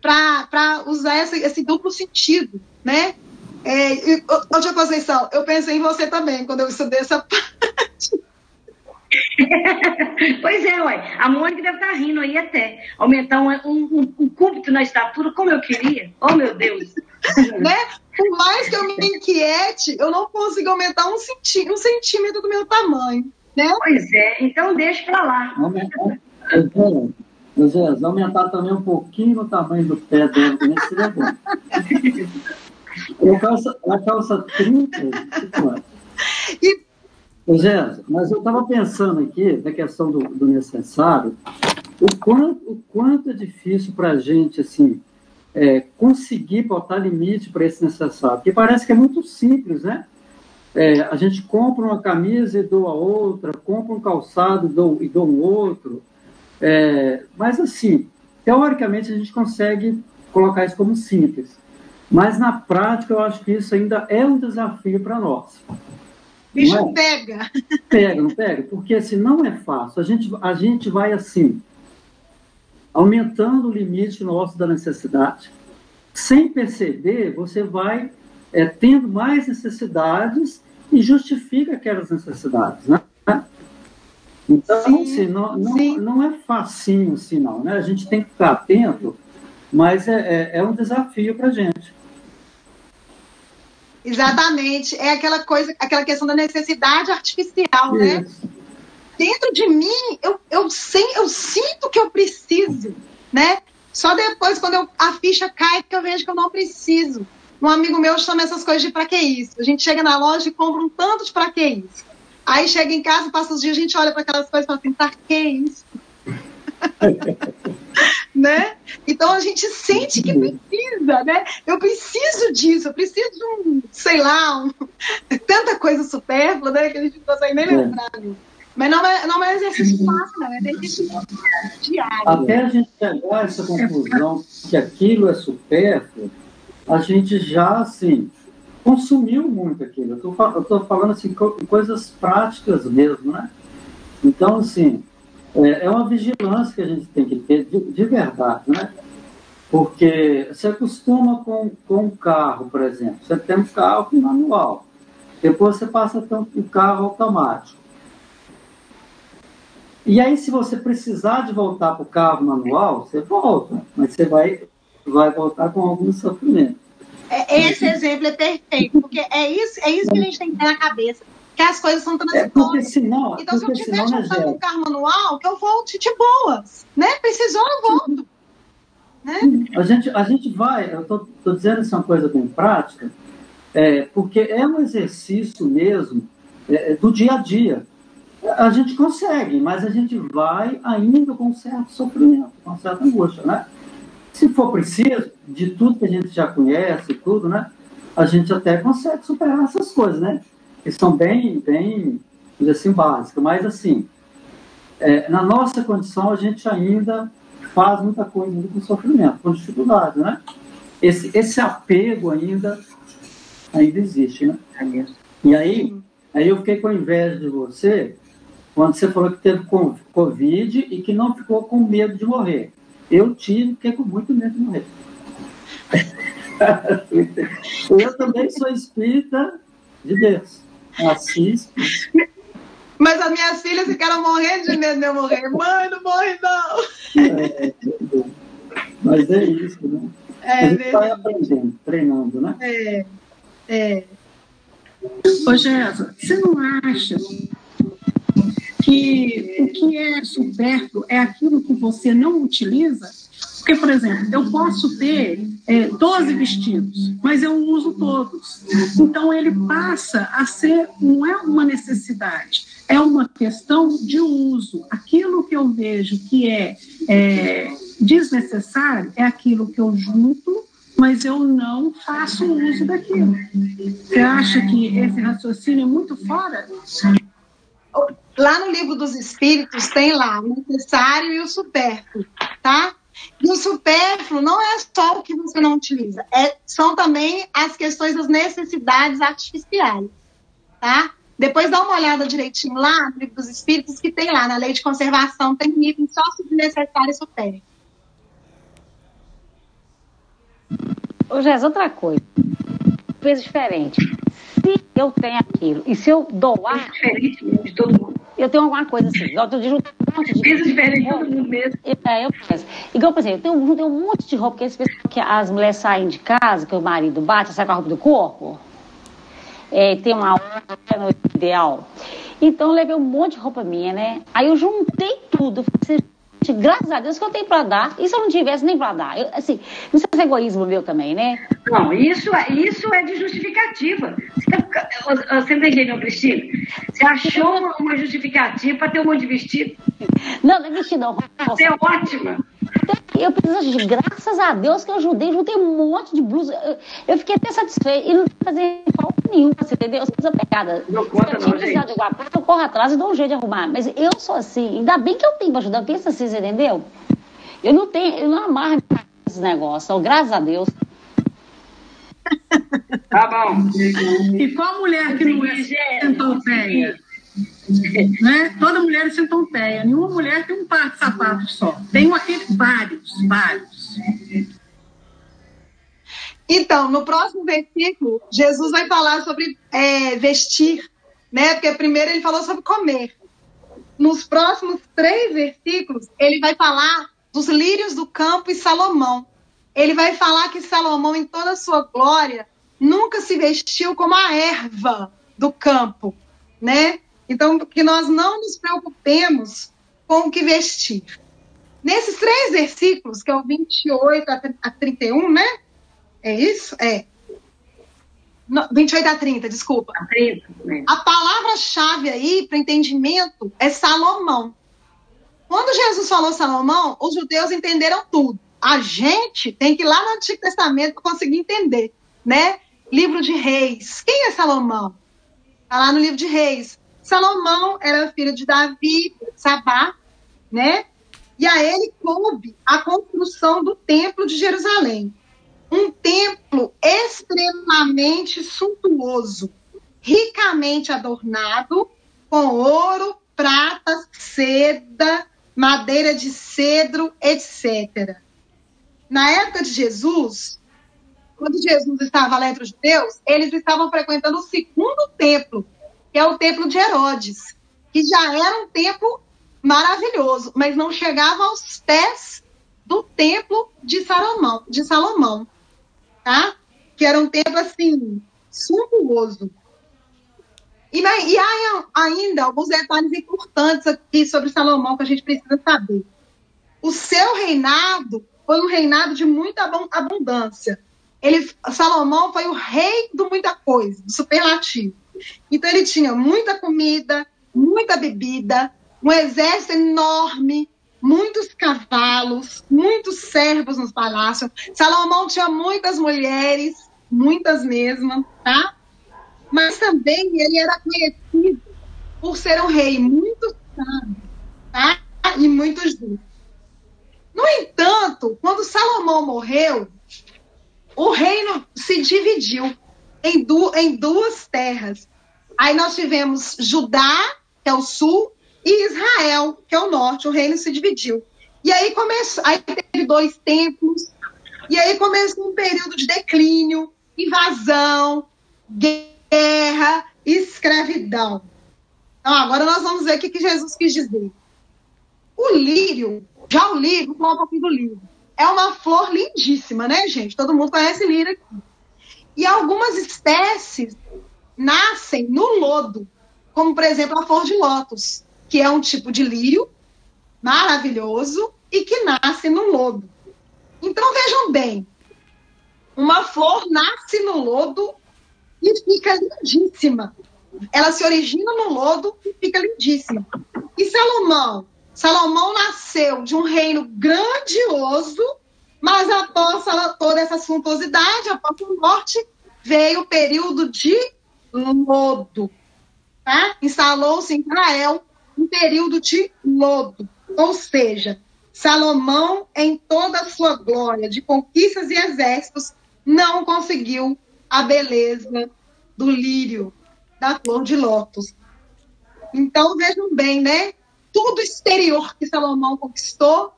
Para usar esse, esse, duplo sentido, né? É, tia Conceição, eu pensei em você também quando eu estudei essa parte. pois é, ué. A Mônica deve estar tá rindo aí até. Aumentar um, um, um cúbito na estatura, como eu queria. Oh, meu Deus. né? Por mais que eu me inquiete, eu não consigo aumentar um, centí um centímetro do meu tamanho. Né? Pois é, então deixa pra lá. José, aumentar também um pouquinho o tamanho do pé dele, também seria bom. a calça, a calça 30, e José, mas eu estava pensando aqui na questão do, do, necessário, o quanto, o quanto é difícil para a gente assim, é, conseguir botar limite para esse necessário, porque parece que é muito simples, né? É, a gente compra uma camisa e doa outra, compra um calçado e doa, e doa um outro, é, mas assim, teoricamente a gente consegue colocar isso como simples, mas na prática eu acho que isso ainda é um desafio para nós. Bicho é? pega. Pega, não pega? Porque assim, não é fácil. A gente, a gente vai assim, aumentando o limite nosso da necessidade. Sem perceber, você vai é, tendo mais necessidades e justifica aquelas necessidades, né? Então, sim, assim, não, não, não é facinho assim, não, né? A gente tem que ficar atento, mas é, é, é um desafio para a gente. Exatamente. É aquela coisa, aquela questão da necessidade artificial, né? Isso. né? Dentro de mim, eu, eu, sei, eu sinto que eu preciso, né? Só depois, quando eu, a ficha cai, que eu vejo que eu não preciso. Um amigo meu chama essas coisas de pra que isso? A gente chega na loja e compra um tanto de pra que isso. Aí chega em casa, passa os dias, a gente olha para aquelas coisas e fala assim, pra que isso? Né? Então a gente sente que precisa, né? Eu preciso disso, eu preciso de um, sei lá, um, tanta coisa supérflua, né? Que a gente não consegue nem é. lembrar. Mas não é, não é exercício fácil, não, é exercício diário. Até a gente chegar a essa conclusão que aquilo é supérfluo, a gente já, assim, consumiu muito aquilo. Eu estou falando, assim, coisas práticas mesmo, né? Então, assim, é, é uma vigilância que a gente tem que ter de, de verdade, né? Porque você acostuma com, com um carro, por exemplo. Você tem um carro manual. Depois você passa a ter um carro automático. E aí, se você precisar de voltar para o carro manual, você volta. Mas você vai, vai voltar com algum sofrimento. É, esse exemplo é perfeito, porque é isso, é isso que a gente tem que ter na cabeça que as coisas são transitórias. É senão, então, se eu tiver jogando um carro manual, que eu volte de boas, né? Precisou, eu volto. Né? A, gente, a gente vai, eu estou dizendo isso é uma coisa bem prática, é, porque é um exercício mesmo é, é, do dia a dia. A gente consegue, mas a gente vai ainda com certo sofrimento, com certa angústia, né? Se for preciso, de tudo que a gente já conhece, tudo, né? A gente até consegue superar essas coisas, né? Que são bem, bem assim, básicas, mas assim, é, na nossa condição a gente ainda faz muita coisa com sofrimento, com dificuldade, né? Esse, esse apego ainda, ainda existe, né? E aí, aí eu fiquei com inveja de você quando você falou que teve Covid e que não ficou com medo de morrer. Eu tive, fiquei com muito medo de morrer. eu também sou espírita de Deus assiste. Mas as minhas filhas ficaram morrendo de medo de eu morrer. Mãe, não morre não. É, mas é isso, né? É, a gente vai aprendendo, treinando, né? É, é. Ô, Jéssica, você não acha que o que é supérfluo é aquilo que você não utiliza? Porque, por exemplo, eu posso ter é, 12 vestidos, mas eu uso todos. Então, ele passa a ser, não é uma necessidade, é uma questão de uso. Aquilo que eu vejo que é, é desnecessário é aquilo que eu junto, mas eu não faço uso daquilo. Você acha que esse raciocínio é muito fora? Lá no livro dos Espíritos tem lá o necessário e o supérfluo, tá? E o supérfluo não é só o que você não utiliza, é, são também as questões das necessidades artificiais, tá? Depois dá uma olhada direitinho lá no livro dos Espíritos, que tem lá, na lei de conservação, tem item só sobre necessário e supéreo. Ô, Jéssica, outra coisa. Coisa diferente. Se eu tenho aquilo e se eu doar. É diferente de todo mundo. Eu tenho alguma coisa assim. Outro dia, um monte de. Pensa diferente de todo mundo mesmo. É, eu penso. Igual, por exemplo, eu tenho, eu tenho um monte de roupa, que esse pessoal que as mulheres saem de casa, que o marido bate, sai com a roupa do corpo. É, tem uma hora no ideal. Então eu levei um monte de roupa minha, né? Aí eu juntei tudo. Falei assim, graças a Deus que eu tenho para dar. E se eu não tivesse nem para dar? Eu, assim, não sei se é egoísmo meu também, né? Não, isso é, isso é de justificativa. Você, tá, você não entendeu, Cristina? Você achou uma, uma justificativa para ter um monte de vestido? Não, não é vestido, não. Você é ótima. Eu preciso de graças a Deus que eu ajudei, juntei um monte de blusa. Eu, eu fiquei até satisfeita e não fazer falta nenhuma, você entendeu? Eu sou pegada. Não conta, Se eu tinha precisado de alguma coisa, eu corro atrás e dou um jeito de arrumar. Mas eu sou assim, ainda bem que eu tenho pra ajudar. Pensa assim, você entendeu? Eu não tenho, eu não amarro esses negócios, então, graças a Deus. Tá bom. E qual mulher que não é centopeia? Né? Toda mulher é centopeia. Nenhuma mulher tem um par de sapatos só. Tem aquele, vários, vários. Então, no próximo versículo, Jesus vai falar sobre é, vestir, né? Porque primeiro ele falou sobre comer. Nos próximos três versículos, ele vai falar dos lírios do campo e Salomão. Ele vai falar que Salomão, em toda a sua glória, nunca se vestiu como a erva do campo, né? Então, que nós não nos preocupemos com o que vestir. Nesses três versículos, que é o 28 a 31, né? É isso? É. 28 a 30, desculpa. A, 30, né? a palavra-chave aí para entendimento é Salomão. Quando Jesus falou Salomão, os judeus entenderam tudo. A gente tem que ir lá no Antigo Testamento para conseguir entender, né? Livro de Reis. Quem é Salomão? Está lá no livro de Reis. Salomão era filho de Davi, Sabá, né? E a ele coube a construção do templo de Jerusalém. Um templo extremamente suntuoso, ricamente adornado com ouro, prata, seda, madeira de cedro, etc. Na época de Jesus, quando Jesus estava lá entre os judeus, eles estavam frequentando o segundo templo, que é o templo de Herodes, que já era um templo maravilhoso, mas não chegava aos pés do templo de Salomão, de Salomão, tá? Que era um templo assim suntuoso. E, e há ainda alguns detalhes importantes aqui sobre Salomão que a gente precisa saber. O seu reinado foi um reinado de muita abundância. Ele, Salomão foi o rei de muita coisa, do superlativo. Então ele tinha muita comida, muita bebida, um exército enorme, muitos cavalos, muitos servos nos palácios. Salomão tinha muitas mulheres, muitas mesmo, tá? Mas também ele era conhecido por ser um rei muito sábio, tá? E muito justo. No entanto, quando Salomão morreu, o reino se dividiu em, du em duas terras. Aí nós tivemos Judá, que é o sul, e Israel, que é o norte. O reino se dividiu. E aí começou, aí teve dois templos, e aí começou um período de declínio, invasão, guerra, escravidão. Então agora nós vamos ver o que, que Jesus quis dizer. O lírio, já o lírio, vou falar um pouquinho do lírio. É uma flor lindíssima, né, gente? Todo mundo conhece lírio aqui. E algumas espécies nascem no lodo, como por exemplo a flor de lótus, que é um tipo de lírio maravilhoso e que nasce no lodo. Então vejam bem, uma flor nasce no lodo e fica lindíssima. Ela se origina no lodo e fica lindíssima. E Salomão? Salomão nasceu de um reino grandioso, mas após toda essa suntuosidade, após a morte, veio o período de lodo. Tá? Instalou-se em Israel um período de lodo. Ou seja, Salomão, em toda a sua glória de conquistas e exércitos, não conseguiu a beleza do lírio. da flor de lótus. Então, vejam bem, né? Tudo exterior que Salomão conquistou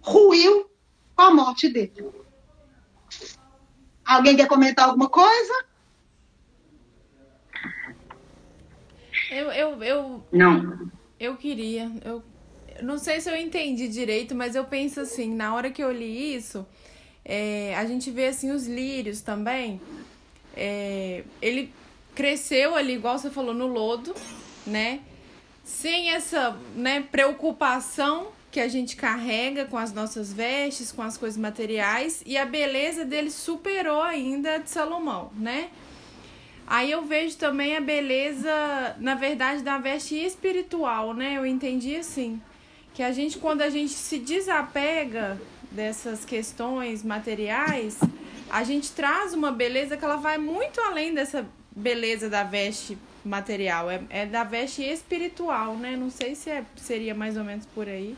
ruiu com a morte dele. Alguém quer comentar alguma coisa? Eu, eu, eu. Não. Eu queria. Eu não sei se eu entendi direito, mas eu penso assim, na hora que eu li isso, é, a gente vê assim os lírios também. É, ele cresceu ali, igual você falou, no lodo, né? Sem essa né, preocupação que a gente carrega com as nossas vestes, com as coisas materiais, e a beleza dele superou ainda a de Salomão, né? Aí eu vejo também a beleza, na verdade, da veste espiritual, né? Eu entendi assim, que a gente quando a gente se desapega dessas questões materiais, a gente traz uma beleza que ela vai muito além dessa beleza da veste material, é, é da veste espiritual, né? Não sei se é, seria mais ou menos por aí.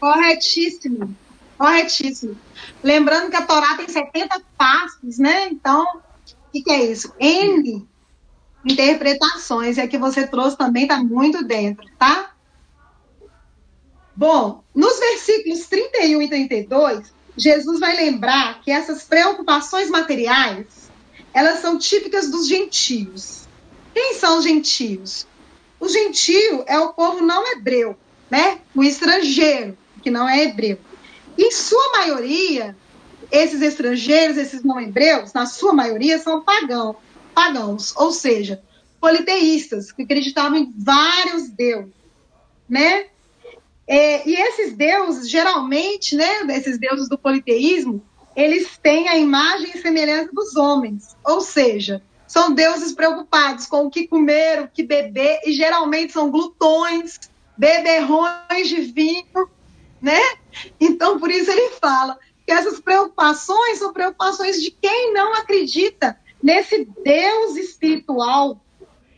Corretíssimo, corretíssimo. Lembrando que a Torá tem 70 passos, né? Então, o que, que é isso? N interpretações, a que você trouxe também está muito dentro, tá? Bom, nos versículos 31 e 32, Jesus vai lembrar que essas preocupações materiais, elas são típicas dos gentios. Quem são os gentios? O gentio é o povo não hebreu, né? O estrangeiro, que não é hebreu. Em sua maioria, esses estrangeiros, esses não hebreus, na sua maioria, são pagãos, pagãos, ou seja, politeístas, que acreditavam em vários deuses, né? É, e esses deuses, geralmente, né, esses deuses do politeísmo, eles têm a imagem e semelhança dos homens, ou seja, são deuses preocupados com o que comer, o que beber, e geralmente são glutões, beberrões de vinho, né? Então, por isso ele fala que essas preocupações são preocupações de quem não acredita nesse Deus espiritual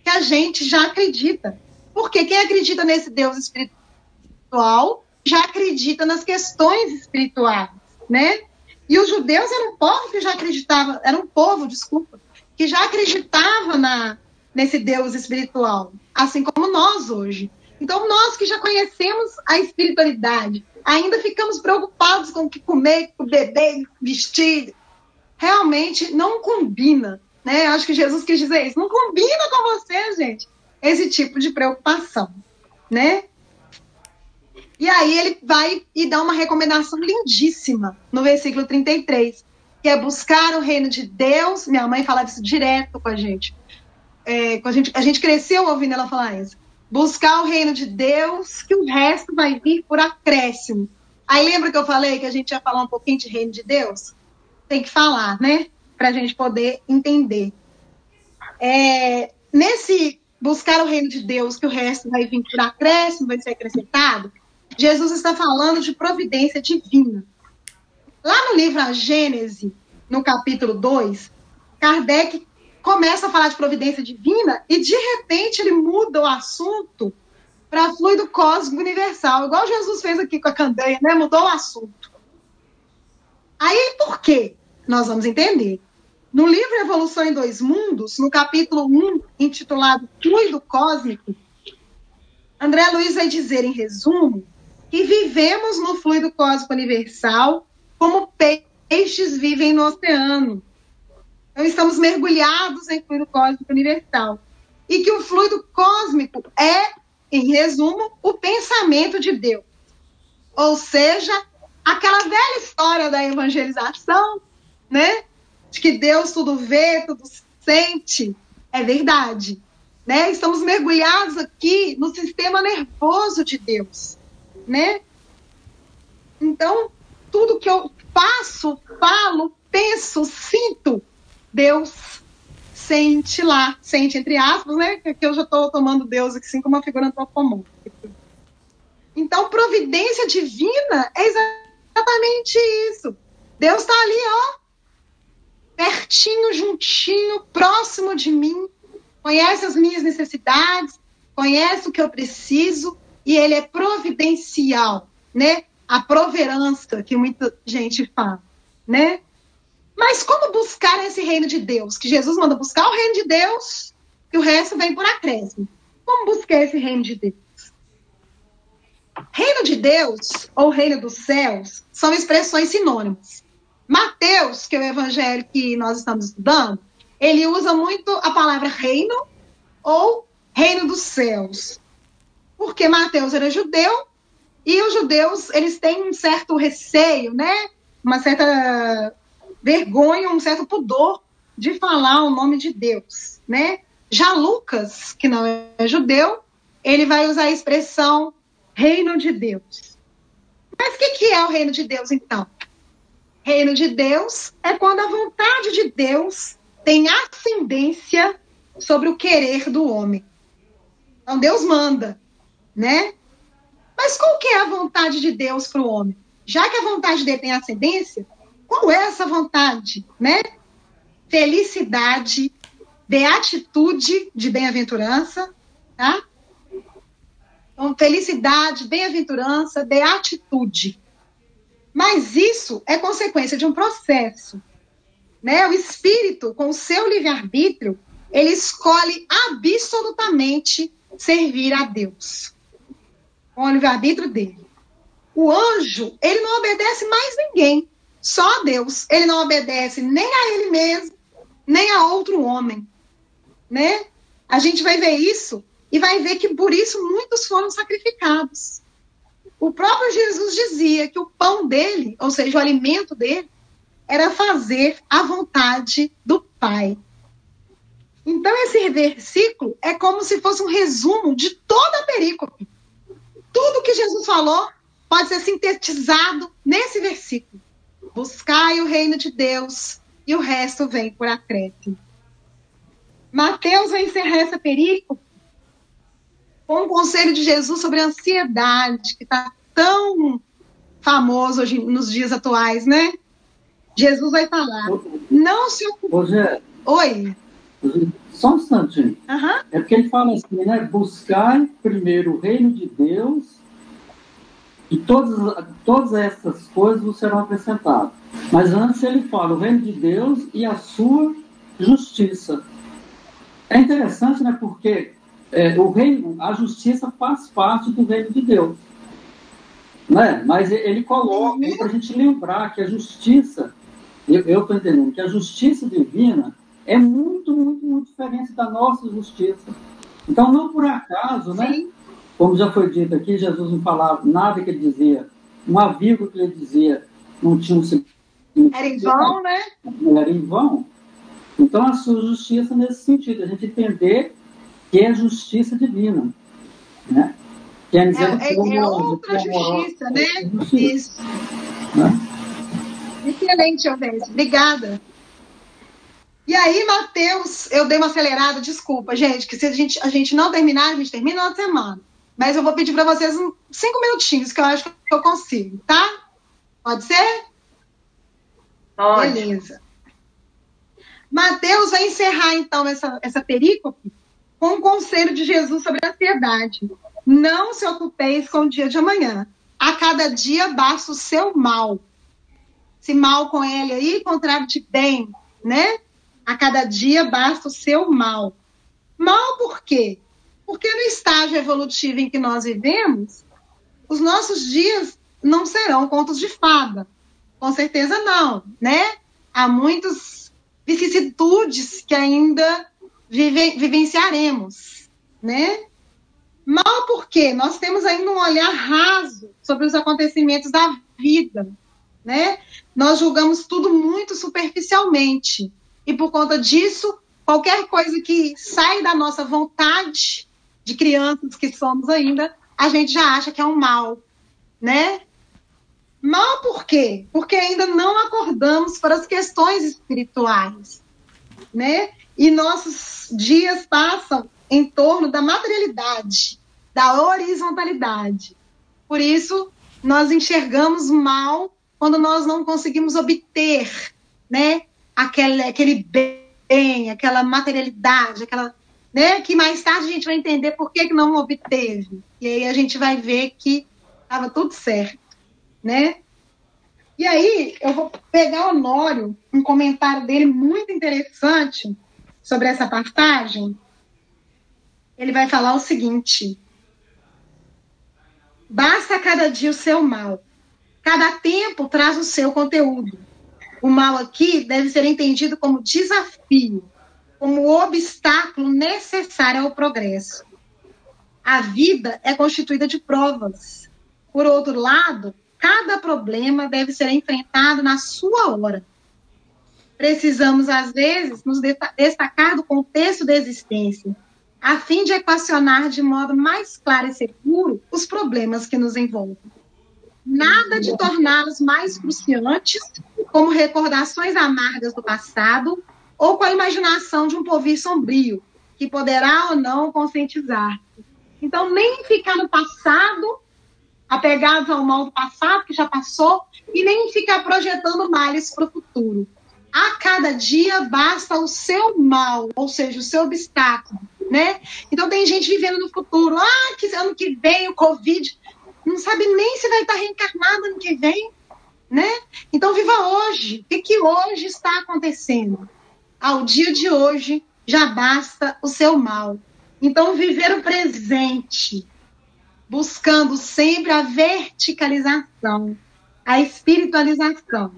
que a gente já acredita. Porque quem acredita nesse Deus espiritual já acredita nas questões espirituais, né? E os judeus eram um povo que já acreditava, era um povo, desculpa, que já acreditava na, nesse Deus espiritual, assim como nós hoje. Então, nós que já conhecemos a espiritualidade, ainda ficamos preocupados com o que comer, com beber, vestir. Realmente não combina, né? Acho que Jesus quis dizer isso. Não combina com você, gente, esse tipo de preocupação, né? E aí ele vai e dá uma recomendação lindíssima no versículo 33, que é buscar o reino de Deus. Minha mãe fala isso direto com a gente. É, com a, gente a gente cresceu ouvindo ela falar isso. Buscar o reino de Deus, que o resto vai vir por acréscimo. Aí lembra que eu falei que a gente ia falar um pouquinho de reino de Deus? Tem que falar, né? Para a gente poder entender. É, nesse buscar o reino de Deus, que o resto vai vir por acréscimo, vai ser acrescentado, Jesus está falando de providência divina. Lá no livro A Gênese, no capítulo 2, Kardec começa a falar de providência divina e, de repente, ele muda o assunto para fluido cósmico universal, igual Jesus fez aqui com a candeia, né? Mudou o assunto. Aí, por quê? Nós vamos entender. No livro Evolução em Dois Mundos, no capítulo 1, intitulado Fluido Cósmico, André Luiz vai dizer, em resumo, que vivemos no fluido cósmico universal como peixes vivem no oceano. Então, estamos mergulhados em fluido cósmico universal. E que o fluido cósmico é, em resumo, o pensamento de Deus. Ou seja, aquela velha história da evangelização, né? De que Deus tudo vê, tudo sente. É verdade. Né? Estamos mergulhados aqui no sistema nervoso de Deus, né? Então, tudo que eu faço, falo, penso, sinto, Deus sente lá, sente entre aspas, né? Que eu já estou tomando Deus assim como uma figura antropomórfica. Então, providência divina é exatamente isso. Deus está ali, ó, pertinho, juntinho, próximo de mim, conhece as minhas necessidades, conhece o que eu preciso e ele é providencial, né? A proverança que muita gente fala, né? Mas como buscar esse reino de Deus? Que Jesus manda buscar o reino de Deus e o resto vem por acréscimo. Como buscar esse reino de Deus? Reino de Deus ou reino dos céus são expressões sinônimas. Mateus, que é o evangelho que nós estamos estudando, ele usa muito a palavra reino ou reino dos céus. Porque Mateus era judeu e os judeus, eles têm um certo receio, né? Uma certa vergonha, um certo pudor de falar o nome de Deus, né? Já Lucas, que não é judeu, ele vai usar a expressão reino de Deus. Mas o que, que é o reino de Deus, então? Reino de Deus é quando a vontade de Deus tem ascendência sobre o querer do homem. Então Deus manda, né? Mas qual que é a vontade de Deus para o homem? Já que a vontade dele tem ascendência, qual é essa vontade, né? Felicidade, beatitude de bem-aventurança, tá? Então, felicidade, bem-aventurança, beatitude. Mas isso é consequência de um processo. Né? O espírito, com o seu livre-arbítrio, ele escolhe absolutamente servir a Deus. Com o livre-arbítrio dele. O anjo, ele não obedece mais ninguém, só a Deus. Ele não obedece nem a ele mesmo, nem a outro homem. Né? A gente vai ver isso e vai ver que por isso muitos foram sacrificados. O próprio Jesus dizia que o pão dele, ou seja, o alimento dele, era fazer a vontade do Pai. Então, esse versículo é como se fosse um resumo de toda a perícope. Tudo que Jesus falou pode ser sintetizado nesse versículo. Buscai o reino de Deus e o resto vem por acréscimo. Mateus vai encerrar essa perícope com o conselho de Jesus sobre a ansiedade, que está tão famoso hoje nos dias atuais, né? Jesus vai falar. Não se ocupe. Oi. Só um instantinho. Uhum. É porque ele fala assim, né? Buscar primeiro o reino de Deus e todas, todas essas coisas serão acrescentadas. Mas antes ele fala o reino de Deus e a sua justiça. É interessante, né? Porque é, o reino, a justiça faz parte do reino de Deus. Né? Mas ele coloca para a gente lembrar que a justiça, eu estou entendendo, que a justiça divina é muito, muito, muito diferente da nossa justiça. Então, não por acaso, né? Como já foi dito aqui, Jesus não falava nada que ele dizia, uma vírgula que ele dizia, não tinha um Era em vão, né? Era em vão. Então, a sua justiça nesse sentido, a gente entender que é justiça divina. Né? Quer dizer, é, é, é outra justiça, né? Justiça, Isso. Né? Excelente, Alves. Obrigada. E aí, Matheus, eu dei uma acelerada, desculpa, gente, que se a gente, a gente não terminar, a gente termina na semana. Mas eu vou pedir para vocês uns cinco minutinhos, que eu acho que eu consigo, tá? Pode ser? Pode. Beleza. Mateus vai encerrar, então, essa, essa perícope com o conselho de Jesus sobre a ansiedade. Não se ocupeis com o dia de amanhã. A cada dia basta o seu mal. Se mal com ele aí, contrário de bem, né? A cada dia basta o seu mal. Mal por quê? Porque no estágio evolutivo em que nós vivemos, os nossos dias não serão contos de fada. Com certeza não, né? Há muitas vicissitudes que ainda vive, vivenciaremos, né? Mal porque nós temos ainda um olhar raso sobre os acontecimentos da vida, né? Nós julgamos tudo muito superficialmente e por conta disso, qualquer coisa que sai da nossa vontade de crianças que somos ainda, a gente já acha que é um mal, né? Mal por quê? Porque ainda não acordamos para as questões espirituais, né? E nossos dias passam em torno da materialidade, da horizontalidade. Por isso, nós enxergamos mal quando nós não conseguimos obter, né, aquele, aquele bem, aquela materialidade, aquela, né, que mais tarde a gente vai entender por que, que não obteve. E aí a gente vai ver que estava tudo certo, né? E aí, eu vou pegar o Honório, um comentário dele muito interessante sobre essa passagem. Ele vai falar o seguinte: Basta cada dia o seu mal. Cada tempo traz o seu conteúdo. O mal aqui deve ser entendido como desafio, como obstáculo necessário ao progresso. A vida é constituída de provas. Por outro lado, cada problema deve ser enfrentado na sua hora. Precisamos, às vezes, nos destacar do contexto da existência, a fim de equacionar de modo mais claro e seguro os problemas que nos envolvem. Nada de torná-los mais cruciantes, como recordações amargas do passado, ou com a imaginação de um porvir sombrio, que poderá ou não conscientizar. Então, nem ficar no passado, apegados ao mal do passado, que já passou, e nem ficar projetando males para o futuro. A cada dia basta o seu mal, ou seja, o seu obstáculo, né? Então tem gente vivendo no futuro, ah, que ano que vem o Covid, não sabe nem se vai estar reencarnado ano que vem, né? Então viva hoje. O que, que hoje está acontecendo? Ao dia de hoje já basta o seu mal. Então viver o presente, buscando sempre a verticalização, a espiritualização.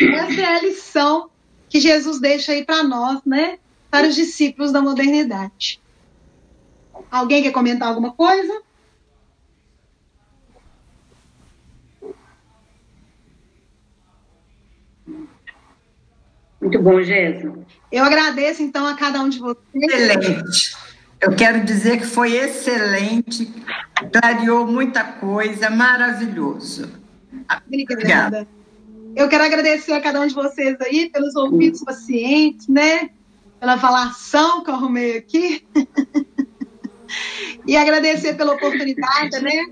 Essa é a lição que Jesus deixa aí para nós, né? para os discípulos da modernidade. Alguém quer comentar alguma coisa? Muito bom, Jéssica. Eu agradeço, então, a cada um de vocês. Excelente. Eu quero dizer que foi excelente, clareou muita coisa, maravilhoso. Obrigada. Obrigada. Eu quero agradecer a cada um de vocês aí pelos ouvidos pacientes, né? pela falação que eu arrumei aqui. e agradecer pela oportunidade, né?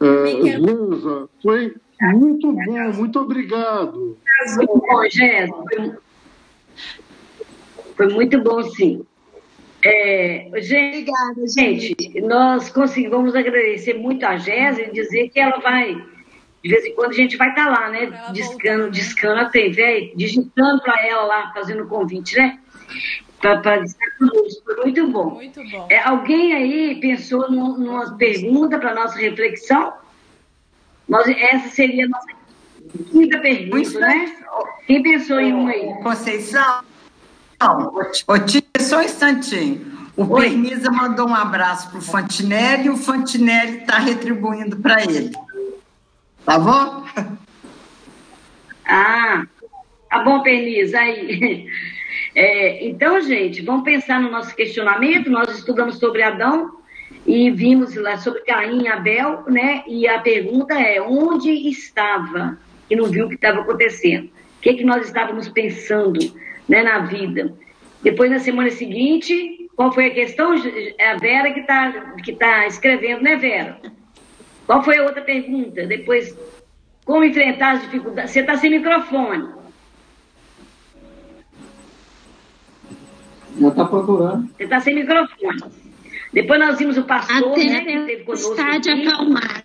É, Lusa, foi muito bom, muito obrigado. Bom, Jéssica, foi muito bom, sim. É, gente, Obrigada, gente, nós conseguimos agradecer muito a Jéssica e dizer que ela vai, de vez em quando a gente vai estar tá lá, né? Discando, discando até, velho, digitando para ela lá, fazendo convite, né? para estar conosco. Foi muito bom. Muito bom. É, alguém aí pensou numa, numa pergunta para nossa reflexão? Nós, essa seria a nossa quinta pergunta, né? Quem pensou em uma aí? Conceição? Não, ô, tia, só um instantinho. O Oi. Mandou um abraço para o Fantinelli e o Fantinelli está retribuindo para ele. Tá bom? Ah, tá bom, Permisa, aí. É, então, gente, vamos pensar no nosso questionamento. Nós estudamos sobre Adão e vimos lá sobre Caim e Abel, né? E a pergunta é: onde estava que não viu o que estava acontecendo? O que, que nós estávamos pensando né, na vida? Depois, na semana seguinte, qual foi a questão? É a Vera que está que tá escrevendo, né, Vera? Qual foi a outra pergunta? Depois, como enfrentar as dificuldades? Você está sem microfone. Já está procurando. Você está sem microfone. Depois nós vimos o pastor, Até né, que teve conosco. Está de acalmar.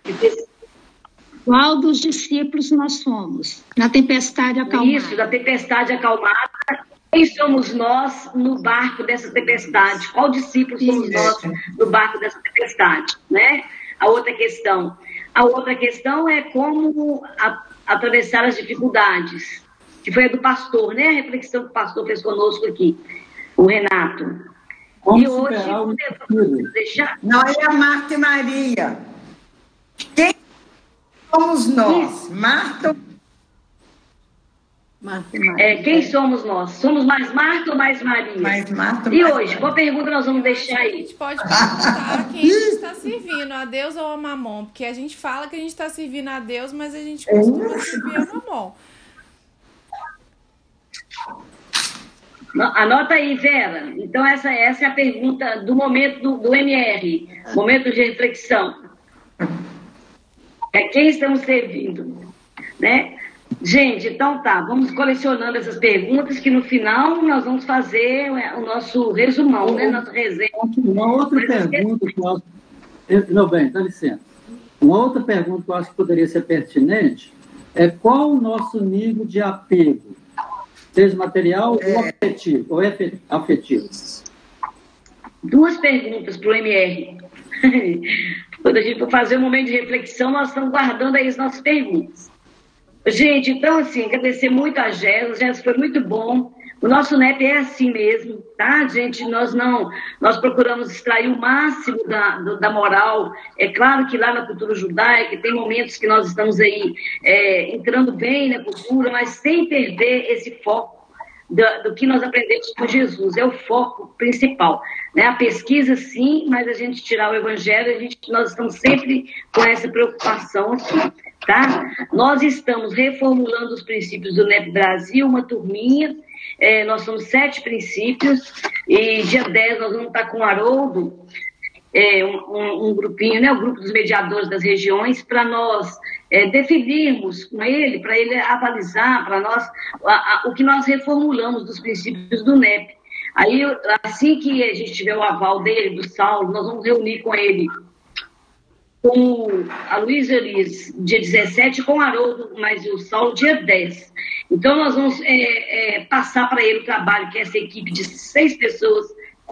Qual dos discípulos nós somos? Na tempestade acalmada. Isso, da tempestade acalmada. Quem somos nós no barco dessa tempestade? Qual discípulo somos Isso. nós no barco dessa tempestade? Né? A outra questão. A outra questão é como a, atravessar as dificuldades, que foi a do pastor, né? A reflexão que o pastor fez conosco aqui o Renato. Como e hoje, deixar... Não é a Marta e Maria. Quem somos nós? Isso. Marta Marta e Maria. É, quem somos nós? Somos mais Marta ou mais Maria? Mais Marta. E mais hoje, qual pergunta nós vamos deixar aí? A gente pode perguntar quem a gente está servindo, a Deus ou a Mamon? Porque a gente fala que a gente está servindo a Deus, mas a gente costuma servir a Mamon. Anota aí, Vera. Então, essa, essa é a pergunta do momento do, do MR, momento de reflexão. É quem estamos servindo, né? Gente, então tá, vamos colecionando essas perguntas que no final nós vamos fazer o nosso resumão, né? Nosso resenha. Uma outra pergunta que eu acho... Meu bem, dá licença. Uma outra pergunta que eu acho que poderia ser pertinente é qual o nosso nível de apego, seja material é. ou afetivo, ou afetivo. Duas perguntas para o MR. Quando a gente for fazer um momento de reflexão, nós estamos guardando aí as nossas perguntas. Gente, então, assim, agradecer muito a Jéssica, Jéssica foi muito bom. O nosso NEP é assim mesmo, tá, gente? Nós não, nós procuramos extrair o máximo da, da moral. É claro que lá na cultura judaica tem momentos que nós estamos aí é, entrando bem na cultura, mas sem perder esse foco do, do, que nós aprendemos com Jesus, é o foco principal. Né? A pesquisa, sim, mas a gente tirar o evangelho, a gente, nós estamos sempre com essa preocupação aqui. Tá? Nós estamos reformulando os princípios do NEP Brasil, uma turminha, é, nós somos sete princípios, e dia 10 nós vamos estar com o Haroldo, é, um, um, grupinho, né, o grupo dos mediadores das regiões, para nós é, definirmos com ele, para ele avalizar para nós a, a, o que nós reformulamos dos princípios do NEP. Aí, assim que a gente tiver o aval dele, do Saulo, nós vamos reunir com ele com a Luísa Elis, dia 17, com o Haroldo, mas o Saulo, dia 10. Então, nós vamos é, é, passar para ele o trabalho que essa equipe de seis pessoas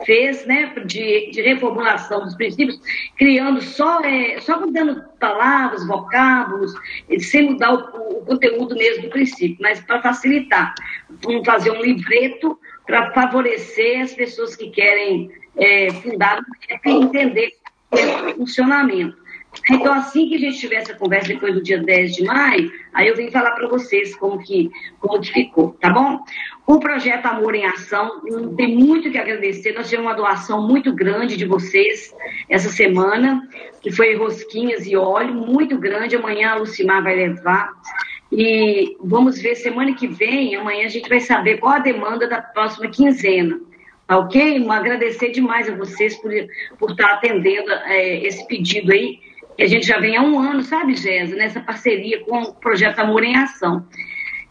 fez, né, de, de reformulação dos princípios, criando só, é, só mudando palavras, vocábulos, sem mudar o, o conteúdo mesmo do princípio, mas para facilitar. Vamos fazer um livreto para favorecer as pessoas que querem é, fundar entender o funcionamento. Então, assim que a gente tiver essa conversa depois do dia 10 de maio, aí eu venho falar para vocês como que, como que ficou, tá bom? O projeto Amor em Ação tem muito que agradecer. Nós tivemos uma doação muito grande de vocês essa semana, que foi rosquinhas e óleo, muito grande. Amanhã a Lucimar vai levar. E vamos ver semana que vem, amanhã a gente vai saber qual a demanda da próxima quinzena. Tá ok? Agradecer demais a vocês por, por estar atendendo é, esse pedido aí que a gente já vem há um ano, sabe, Jéssica, nessa parceria com o Projeto Amor em Ação.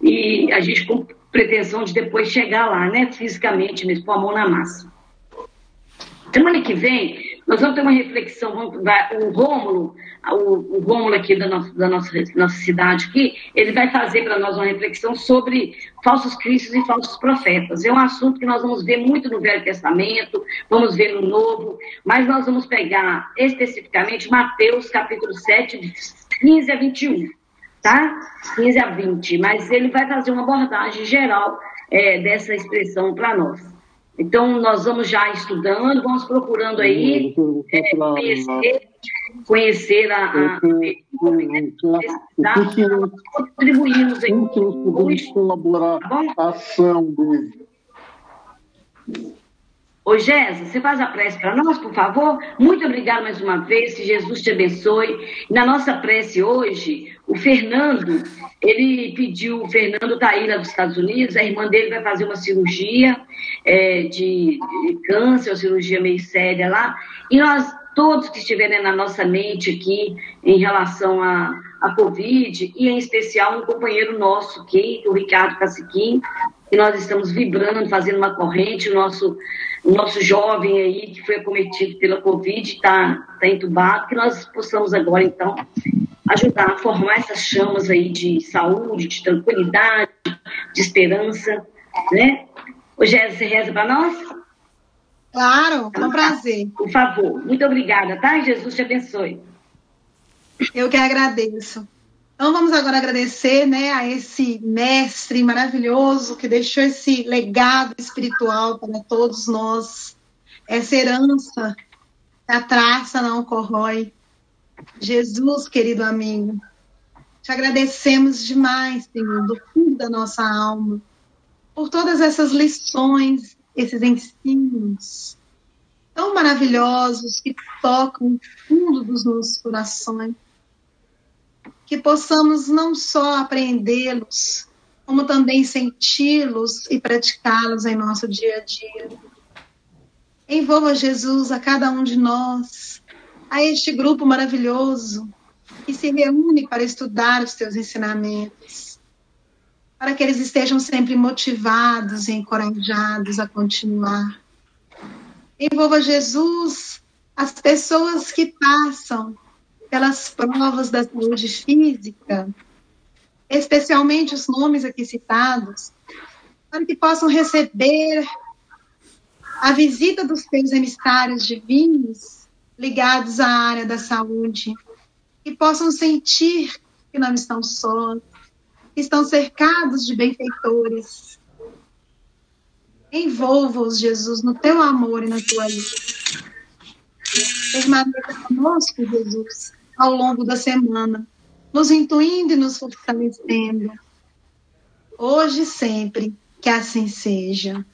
E a gente com pretensão de depois chegar lá, né, fisicamente mesmo, com a mão na massa. Semana que vem, nós vamos ter uma reflexão, o Rômulo, o, o Rômulo aqui da nossa, da nossa, nossa cidade aqui, ele vai fazer para nós uma reflexão sobre falsos cristos e falsos profetas. É um assunto que nós vamos ver muito no Velho Testamento, vamos ver no Novo, mas nós vamos pegar especificamente Mateus capítulo 7, de 15 a 21, tá? 15 a 20, mas ele vai fazer uma abordagem geral é, dessa expressão para nós. Então, nós vamos já estudando, vamos procurando aí é, conhecer, conhecer a, a, a contribuímos aí. colaborar tá a ação dele. Ô, Jéssica, você faz a prece para nós, por favor? Muito obrigada mais uma vez, que Jesus te abençoe. Na nossa prece hoje, o Fernando, ele pediu, o Fernando está aí lá dos Estados Unidos, a irmã dele vai fazer uma cirurgia é, de, de câncer, uma cirurgia meio séria lá, e nós, todos que estiverem na nossa mente aqui em relação a, a Covid, e em especial um companheiro nosso aqui, o Ricardo Caciquim, que nós estamos vibrando, fazendo uma corrente, o nosso o nosso jovem aí que foi acometido pela Covid está tá entubado, que nós possamos agora, então, ajudar a formar essas chamas aí de saúde, de tranquilidade, de esperança, né? O Jéssica, você reza para nós? Claro, é um prazer. Por favor, muito obrigada, tá? Jesus te abençoe. Eu que agradeço. Então vamos agora agradecer né, a esse mestre maravilhoso que deixou esse legado espiritual para todos nós, essa herança a traça não corrói. Jesus, querido amigo, te agradecemos demais, Senhor, do fundo da nossa alma, por todas essas lições, esses ensinos tão maravilhosos que tocam o fundo dos nossos corações que possamos não só aprendê-los, como também senti-los e praticá-los em nosso dia a dia. Envolva Jesus a cada um de nós, a este grupo maravilhoso que se reúne para estudar os teus ensinamentos, para que eles estejam sempre motivados e encorajados a continuar. Envolva Jesus as pessoas que passam pelas provas da saúde física, especialmente os nomes aqui citados, para que possam receber a visita dos teus emissários divinos ligados à área da saúde, que possam sentir que não estão sós, que estão cercados de benfeitores. Envolva-os, Jesus, no teu amor e na tua luz. Permaneça conosco, Jesus, ao longo da semana, nos intuindo e nos fortalecendo. Hoje e sempre, que assim seja.